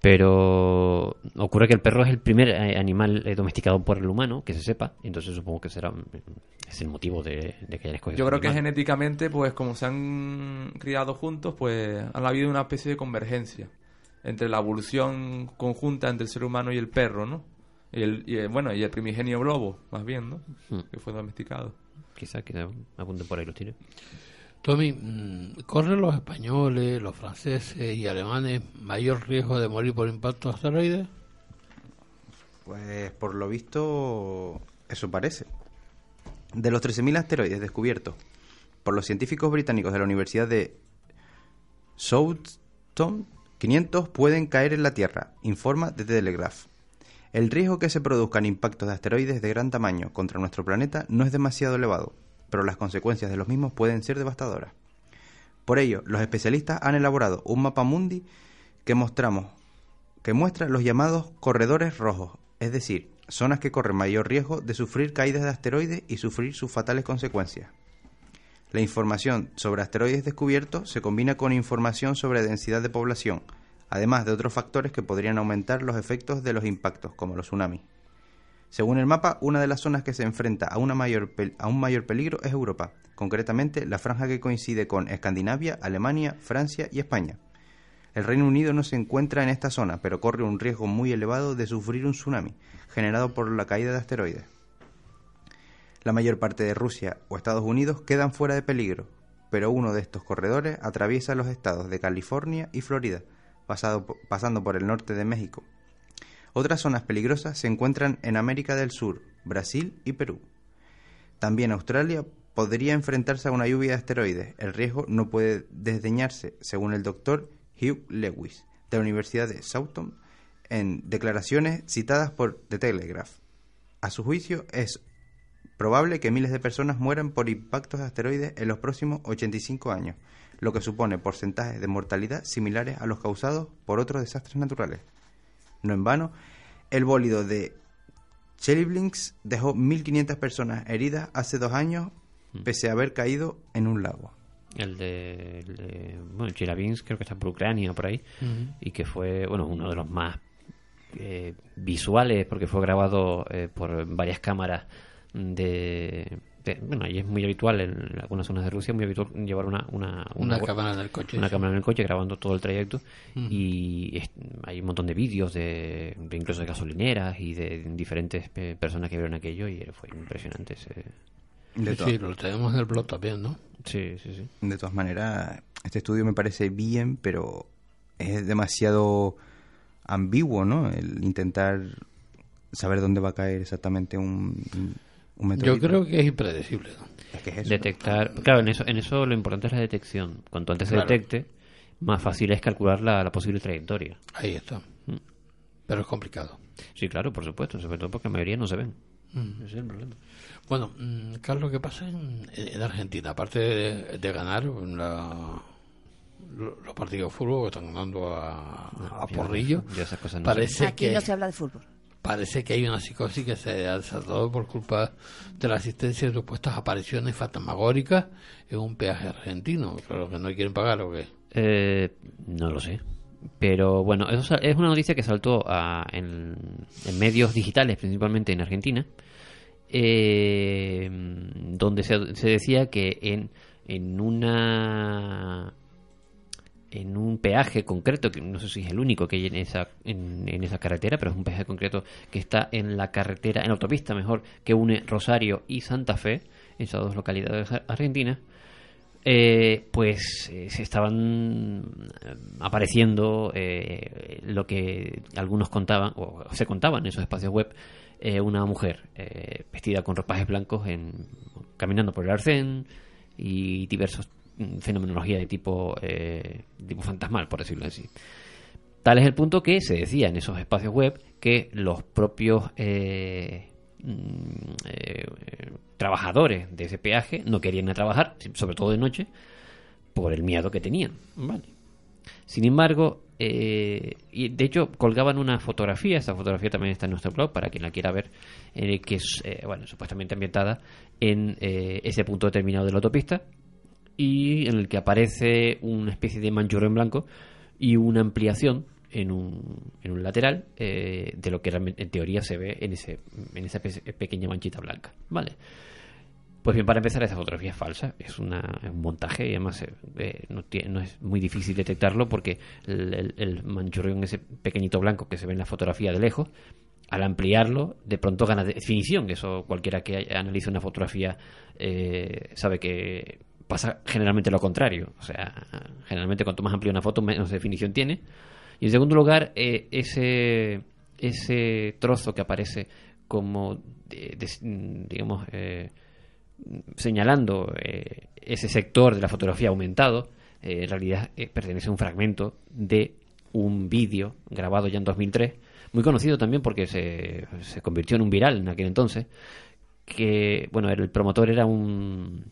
Pero ocurre que el perro es el primer eh, animal eh, domesticado por el humano, que se sepa. Entonces supongo que será mm, es el motivo de, de que hayan escogido Yo ese creo que genéticamente, pues como se han criado juntos, pues ha habido una especie de convergencia entre la evolución conjunta entre el ser humano y el perro, ¿no? Y el, y el- bueno, y el primigenio globo, más bien, ¿no? Hmm. Que fue domesticado. Quizá que apunten por ahí los tiros. Tommy, mm, ¿corren los españoles, los franceses y alemanes mayor riesgo de morir por impacto de asteroides? Pues por lo visto, eso parece. De los 13.000 asteroides descubiertos por los científicos británicos de la Universidad de Southampton, 500 pueden caer en la Tierra, informa The Telegraph. El riesgo que se produzcan impactos de asteroides de gran tamaño contra nuestro planeta no es demasiado elevado, pero las consecuencias de los mismos pueden ser devastadoras. Por ello, los especialistas han elaborado un mapa mundi que mostramos que muestra los llamados corredores rojos, es decir, zonas que corren mayor riesgo de sufrir caídas de asteroides y sufrir sus fatales consecuencias. La información sobre asteroides descubiertos se combina con información sobre densidad de población, además de otros factores que podrían aumentar los efectos de los impactos, como los tsunamis. Según el mapa, una de las zonas que se enfrenta a, una mayor a un mayor peligro es Europa, concretamente la franja que coincide con Escandinavia, Alemania, Francia y España. El Reino Unido no se encuentra en esta zona, pero corre un riesgo muy elevado de sufrir un tsunami generado por la caída de asteroides. La mayor parte de Rusia o Estados Unidos quedan fuera de peligro, pero uno de estos corredores atraviesa los estados de California y Florida, pasando por el norte de México. Otras zonas peligrosas se encuentran en América del Sur, Brasil y Perú. También Australia podría enfrentarse a una lluvia de asteroides. El riesgo no puede desdeñarse, según el doctor Hugh Lewis, de la Universidad de Southampton, en declaraciones citadas por The Telegraph. A su juicio, es probable que miles de personas mueran por impactos de asteroides en los próximos 85 años, lo que supone porcentajes de mortalidad similares a los causados por otros desastres naturales. No en vano, el bólido de Chelyabinsk dejó 1.500 personas heridas hace dos años, pese a haber caído en un lago. El de, el de bueno, Chelyabinsk creo que está por Ucrania por ahí y que fue bueno uno de los más eh, visuales porque fue grabado eh, por varias cámaras de, bueno ahí es muy habitual en algunas zonas de Rusia muy habitual llevar una una, Una cámara en el coche, una sí. cámara en el coche grabando todo el trayecto y es- hay un montón de vídeos de, de incluso de gasolineras y de diferentes eh, personas que vieron aquello y fue impresionante ese De sí, lo tenemos en el blog también, ¿no? sí sí sí De todas maneras, este estudio me parece bien, pero es demasiado ambiguo, ¿no? El intentar saber dónde va a caer exactamente un, un meteorito. Yo creo que es impredecible, ¿no? Es que es eso. detectar claro en eso en eso lo importante es la detección cuanto antes Claro. se detecte más fácil es calcular la, la posible trayectoria Ahí está. Mm. Pero es complicado. sí claro por supuesto sobre todo porque la mayoría no se ven Mm. ese es el problema Bueno, mm, Carlos, ¿qué pasa en, en Argentina? Aparte de, de ganar la- lo- los partidos de fútbol que están ganando a, a porrillo, yo esas cosas no parece Aquí que no se habla de fútbol. Parece que hay una psicosis que se ha desatado por culpa de la asistencia de supuestas apariciones fantasmagóricas en un peaje argentino. Claro que no quieren pagar o qué. Eh, no lo sé. Pero bueno, eso es una noticia que saltó a- en, en medios digitales, principalmente en Argentina, eh, donde se, se decía que en, en una en un peaje concreto, que no sé si es el único que hay en esa, en, en esa carretera, pero es un peaje concreto que está en la carretera, en la autopista mejor, que une Rosario y Santa Fe, esas dos localidades ar- argentinas, eh, pues eh, se estaban eh, apareciendo eh, lo que algunos contaban, o se contaban en esos espacios web, eh, una mujer vestida con ropajes blancos en, caminando por el arcén y diversos fenomenología de tipo, eh, tipo fantasmal, por decirlo así. Tal es el punto que se decía en esos espacios web que los propios eh, mm, eh, trabajadores de ese peaje no querían a trabajar, sobre todo de noche, por el miedo que tenían. Vale. Sin embargo, eh, y de hecho colgaban una fotografía, esa fotografía también está en nuestro blog para quien la quiera ver, eh, que es eh, bueno, supuestamente ambientada en ese punto determinado de la autopista y en el que aparece una especie de manchurro en blanco y una ampliación en un, en un lateral eh, de lo que en teoría se ve en, ese, en esa pe- pequeña manchita blanca. Vale. Pues bien, para empezar, esa fotografía es falsa, es, una, un montaje y además eh, eh, no, es muy difícil detectarlo porque el, el, el manchurrión, ese pequeñito blanco que se ve en la fotografía de lejos, al ampliarlo, de pronto gana definición. Eso cualquiera que analice una fotografía sabe que pasa generalmente lo contrario. O sea, generalmente cuanto más amplia una foto, menos definición tiene. Y en segundo lugar, eh, ese, ese trozo que aparece como, de- digamos, eh, señalando eh, ese sector de la fotografía aumentado, eh, en realidad eh, pertenece a un fragmento de un vídeo grabado ya en 2003, muy conocido también porque se, se convirtió en un viral en aquel entonces, que, bueno, el promotor era un,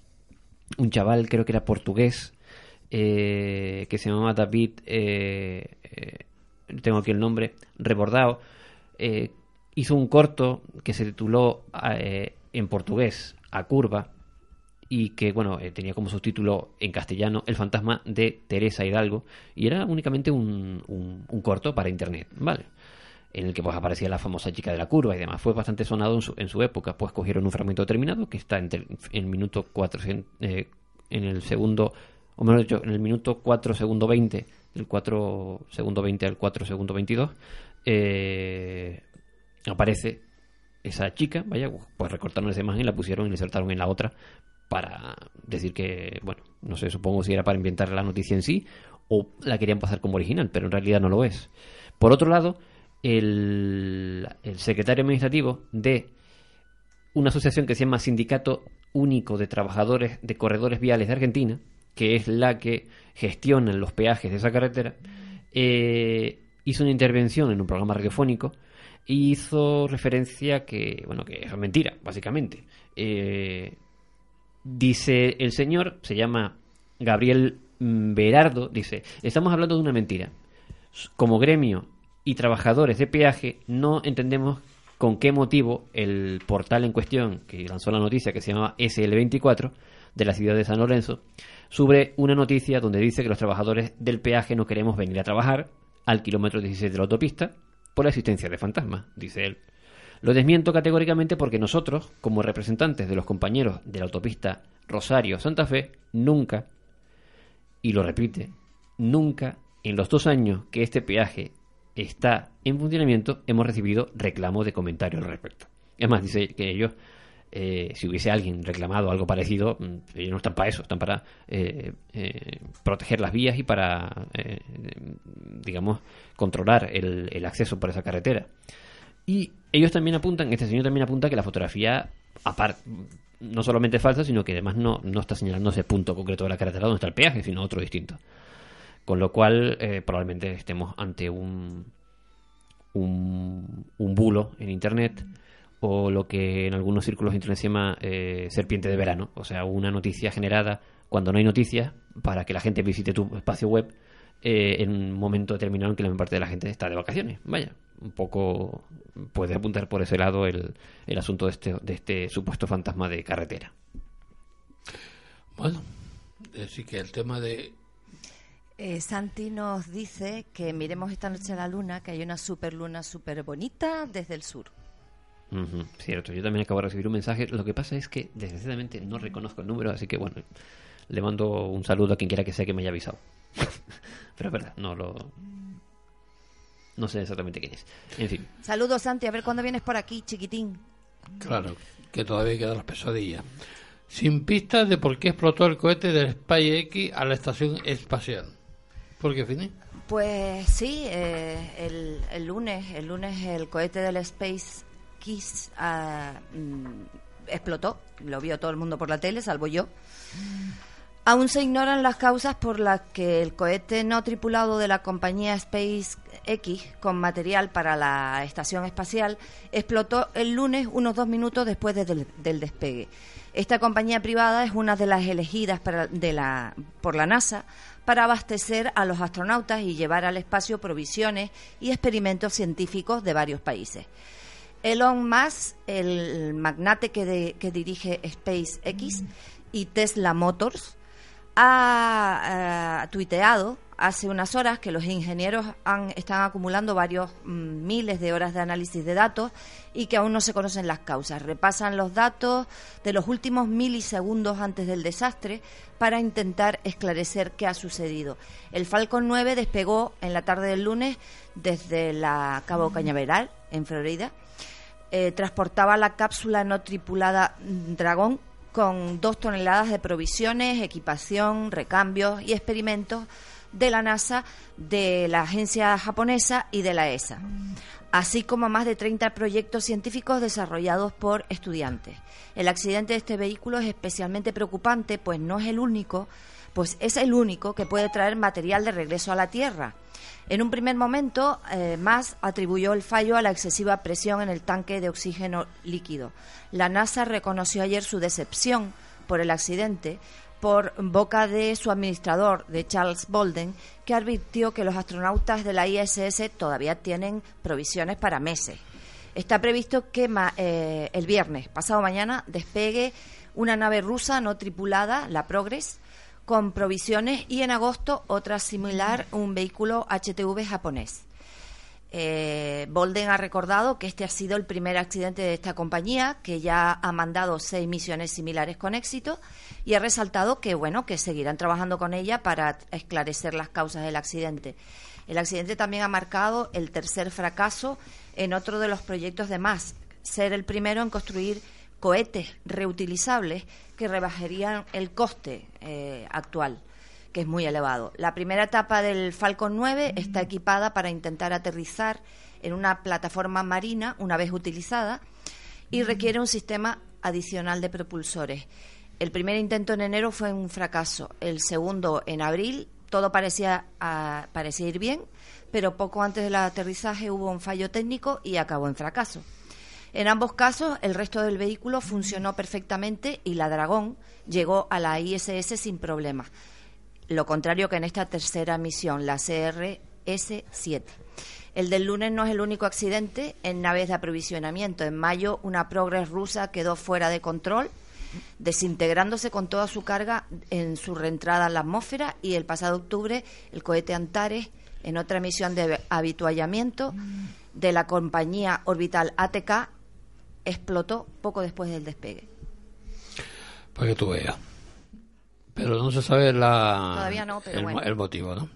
un chaval, creo que era portugués, eh, que se llamaba David, eh, eh, tengo aquí el nombre, Rebordado, eh, hizo un corto que se tituló en portugués A Curva y que bueno tenía como subtítulo en castellano El fantasma de Teresa Hidalgo y era únicamente un, un- un corto para internet, ¿vale? En el que pues aparecía la famosa chica de la curva y demás. Fue bastante sonado en su, en su época, pues cogieron un fragmento determinado que está entre- en el minuto 400, eh, en el segundo, o mejor dicho, en el minuto 4 segundo 20, del 4 segundo 20 al 4 segundo 22, eh, aparece esa chica, vaya, pues recortaron esa imagen la pusieron y la insertaron en la otra para decir que, bueno, no sé, supongo si era para inventar la noticia en sí o la querían pasar como original, pero en realidad no lo es. Por otro lado, el, el secretario administrativo de una asociación que se llama Sindicato Único de Trabajadores de Corredores Viales de Argentina, que es la que gestiona los peajes de esa carretera, eh, hizo una intervención en un programa radiofónico y hizo referencia que, bueno, que es mentira, básicamente. Eh, dice el señor, se llama Gabriel mm, Berardo, dice, estamos hablando de una mentira. Como gremio y trabajadores de peaje no entendemos con qué motivo el portal en cuestión que lanzó la noticia que se llama SL24 de la ciudad de San Lorenzo sube una noticia donde dice que los trabajadores del peaje no queremos venir a trabajar al kilómetro 16 de la autopista por la existencia de fantasmas, dice él. Lo desmiento categóricamente porque nosotros, como representantes de los compañeros de la autopista Rosario-Santa Fe, nunca, y lo repite, nunca en los dos años que este peaje está en funcionamiento hemos recibido reclamo de comentarios al respecto. Es más, dice que ellos, eh, si hubiese alguien reclamado algo parecido, mm, ellos no están para eso, están para eh, eh, proteger las vías y para, eh, digamos, controlar el, el acceso por esa carretera. Y ellos también apuntan, este señor también apunta que la fotografía, aparte, no solamente es falsa, sino que además no, no está señalando ese punto concreto de la carretera donde está el peaje, sino otro distinto. Con lo cual, eh, probablemente estemos ante un, un, un bulo en Internet o lo que en algunos círculos de Internet se llama eh, serpiente de verano, o sea, una noticia generada cuando no hay noticias para que la gente visite tu espacio web eh, en un momento determinado en que la mayor parte de la gente está de vacaciones. Vaya, un poco puede apuntar por ese lado el, el asunto de este, de este supuesto fantasma de carretera. Bueno, así que el tema de Eh, Santi nos dice que miremos esta noche a la luna, que hay una super luna súper bonita desde el sur. Cierto, yo también acabo de recibir un mensaje. Lo que pasa es que desgraciadamente no reconozco el número, así que bueno, le mando un saludo a quien quiera que sea que me haya avisado. <laughs> Pero es verdad, no lo. No sé exactamente quién es. En fin. Saludos, Santi, a ver cuándo vienes por aquí, chiquitín. Claro, que todavía quedan las pesadillas. Sin pistas de por qué explotó el cohete del SpaceX a la estación espacial. ¿Por qué, Fini? Pues sí, eh, el, lunes, el lunes el cohete del Space Kiss ah, mm, explotó, lo vio todo el mundo por la tele, salvo yo. Aún se ignoran las causas por las que el cohete no tripulado de la compañía SpaceX con material para la estación espacial explotó el lunes unos dos minutos después de- del, del despegue. Esta compañía privada es una de las elegidas para- de la, por la NASA para abastecer a los astronautas y llevar al espacio provisiones y experimentos científicos de varios países. Elon Musk, el magnate que, de- que dirige SpaceX y Tesla Motors, ha eh, tuiteado hace unas horas que los ingenieros han, están acumulando varios mm, miles de horas de análisis de datos y que aún no se conocen las causas. Repasan los datos de los últimos milisegundos antes del desastre para intentar esclarecer qué ha sucedido. El Falcon 9 despegó en la tarde del lunes desde la Cabo Cañaveral, en Florida. Eh, transportaba la cápsula no tripulada Dragón con dos toneladas de provisiones, equipación, recambios y experimentos de la NASA, de la agencia japonesa y de la ESA, así como más de 30 proyectos científicos desarrollados por estudiantes. El accidente de este vehículo es especialmente preocupante, pues no es el único, pues es el único que puede traer material de regreso a la Tierra. En un primer momento, eh, más atribuyó el fallo a la excesiva presión en el tanque de oxígeno líquido. La NASA reconoció ayer su decepción por el accidente por boca de su administrador, de Charles Bolden, que advirtió que los astronautas de la ISS todavía tienen provisiones para meses. Está previsto que eh, el viernes, pasado mañana, despegue una nave rusa no tripulada, la Progress, con provisiones y en agosto otra similar, un vehículo HTV japonés. Eh, Bolden ha recordado que este ha sido el primer accidente de esta compañía, que ya ha mandado seis misiones similares con éxito, y ha resaltado que bueno que seguirán trabajando con ella para esclarecer las causas del accidente. El accidente también ha marcado el tercer fracaso en otro de los proyectos de MAS, ser el primero en construir cohetes reutilizables que rebajarían el coste eh, actual que es muy elevado. La primera etapa del Falcon 9 está equipada para intentar aterrizar en una plataforma marina una vez utilizada y requiere un sistema adicional de propulsores. El primer intento en enero fue un fracaso, el segundo en abril. Todo parecía, ah, parecía ir bien, pero poco antes del aterrizaje hubo un fallo técnico y acabó en fracaso. En ambos casos, el resto del vehículo funcionó perfectamente y la Dragón llegó a la ISS sin problemas. Lo contrario que en esta tercera misión, la CRS-7. El del lunes no es el único accidente en naves de aprovisionamiento. En mayo, una Progress rusa quedó fuera de control, desintegrándose con toda su carga en su reentrada a la atmósfera y el pasado octubre el cohete Antares, en otra misión de habituallamiento de la compañía orbital ATK, explotó poco después del despegue. Para que tú veas. Pero no se sabe la, Todavía no, pero el, bueno. el motivo, ¿no?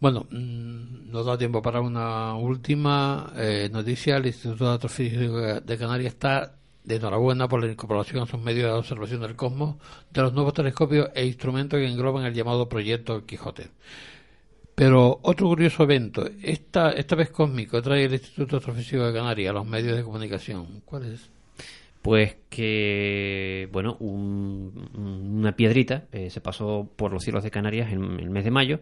Bueno, mm, nos da tiempo para una última eh, noticia. El Instituto de Astrofísica de Canarias está de enhorabuena por la incorporación a sus medios de observación del cosmos de los nuevos telescopios e instrumentos que engloban el llamado Proyecto Quijote. Pero otro curioso evento, esta, esta vez cósmico, trae el Instituto Astrofísico de Canarias a los medios de comunicación. ¿Cuál es? Pues que, bueno, un- una piedrita eh, se pasó por los cielos de Canarias en el mes de mayo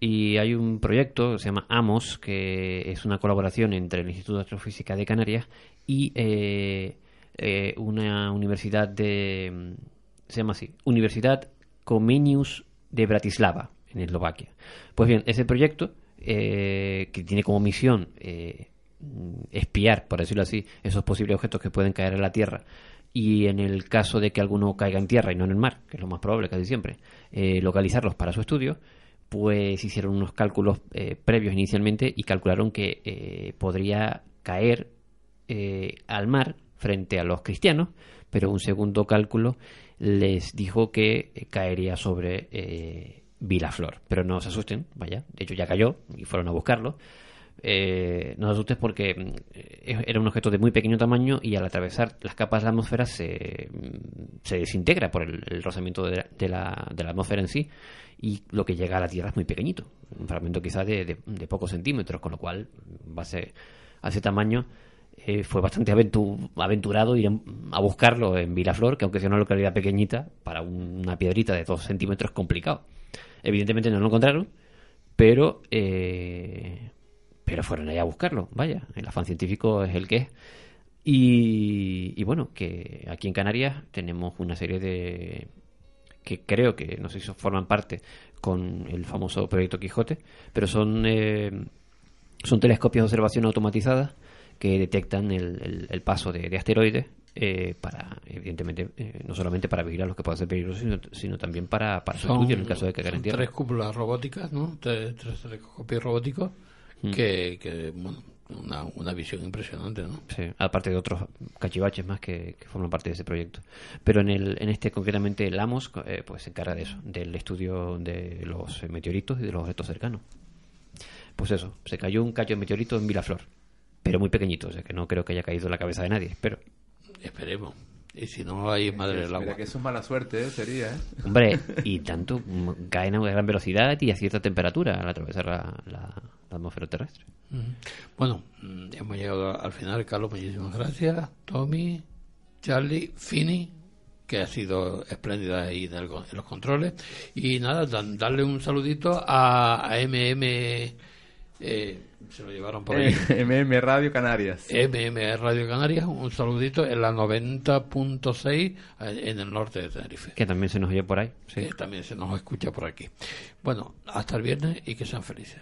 y hay un proyecto que se llama AMOS, que es una colaboración entre el Instituto de Astrofísica de Canarias y eh, eh, una universidad de... se llama así, Universidad Comenius de Bratislava, en Eslovaquia. Pues bien, ese proyecto, eh, que tiene como misión eh, espiar, por decirlo así, esos posibles objetos que pueden caer en la Tierra y en el caso de que alguno caiga en tierra y no en el mar, que es lo más probable casi siempre, eh, localizarlos para su estudio, pues hicieron unos cálculos eh, previos inicialmente y calcularon que eh, podría caer al mar frente a los cristianos, pero un segundo cálculo les dijo que caería sobre Vilaflor. Pero no se asusten, vaya, de hecho ya cayó y fueron a buscarlo. Eh, no asustes porque mm, eh, era un objeto de muy pequeño tamaño y al atravesar las capas de la atmósfera se, mm, se desintegra por el, rozamiento de, la- de la, atmósfera en sí y lo que llega a la Tierra es muy pequeñito, un fragmento quizás de, de- pocos centímetros, con lo cual base a ese tamaño eh, fue bastante aventu- aventurado ir a buscarlo en Vilaflor, que aunque sea una localidad pequeñita, para un- una piedrita de dos centímetros es complicado. Evidentemente no lo encontraron, pero eh, pero fueron ahí a buscarlo, vaya, el afán científico es el que es. Y, y bueno, que aquí en Canarias tenemos una serie de que creo que no sé si forman parte con el famoso proyecto Quijote, pero son, eh, son telescopios de observación automatizadas que detectan el, el- el paso de, de asteroides eh, para, evidentemente, eh, no solamente para vigilar los que puedan ser peligrosos, sino, sino también para, para su estudio en el caso de que son tres cúpulas robóticas, ¿no? Tres, tres telescopios robóticos Mm. que, que, bueno, una, una visión impresionante, ¿no? Sí, aparte de otros cachivaches más que, que forman parte de ese proyecto. Pero en, el, en este, concretamente, el AMOS, eh, pues se encarga de eso, del estudio de los eh, meteoritos y de los objetos cercanos. Pues eso, se cayó un cacho de meteorito en Vilaflor, pero muy pequeñito, o sea que no creo que haya caído en la cabeza de nadie, pero... Esperemos. Y si no, hay madre del Mira agua. que eso es mala suerte, ¿eh? Sería, ¿eh? Hombre, <laughs> y tanto, mm, caen a una gran velocidad y a cierta temperatura al atravesar la, la- la atmósfera terrestre. Bueno, mm, hemos llegado al final, Carlos, muchísimas gracias. Tommy, Charlie, Fini, que ha sido espléndida ahí en, el- en los controles. Y nada, dan- darle un saludito a, a MM, eh, se lo llevaron por ahí. MM Radio Canarias. MM Radio Canarias, un saludito en la 90.6 eh, en el norte de Tenerife. Que también se nos oye por ahí. Que también se nos escucha por aquí. Bueno, hasta el viernes y que sean felices.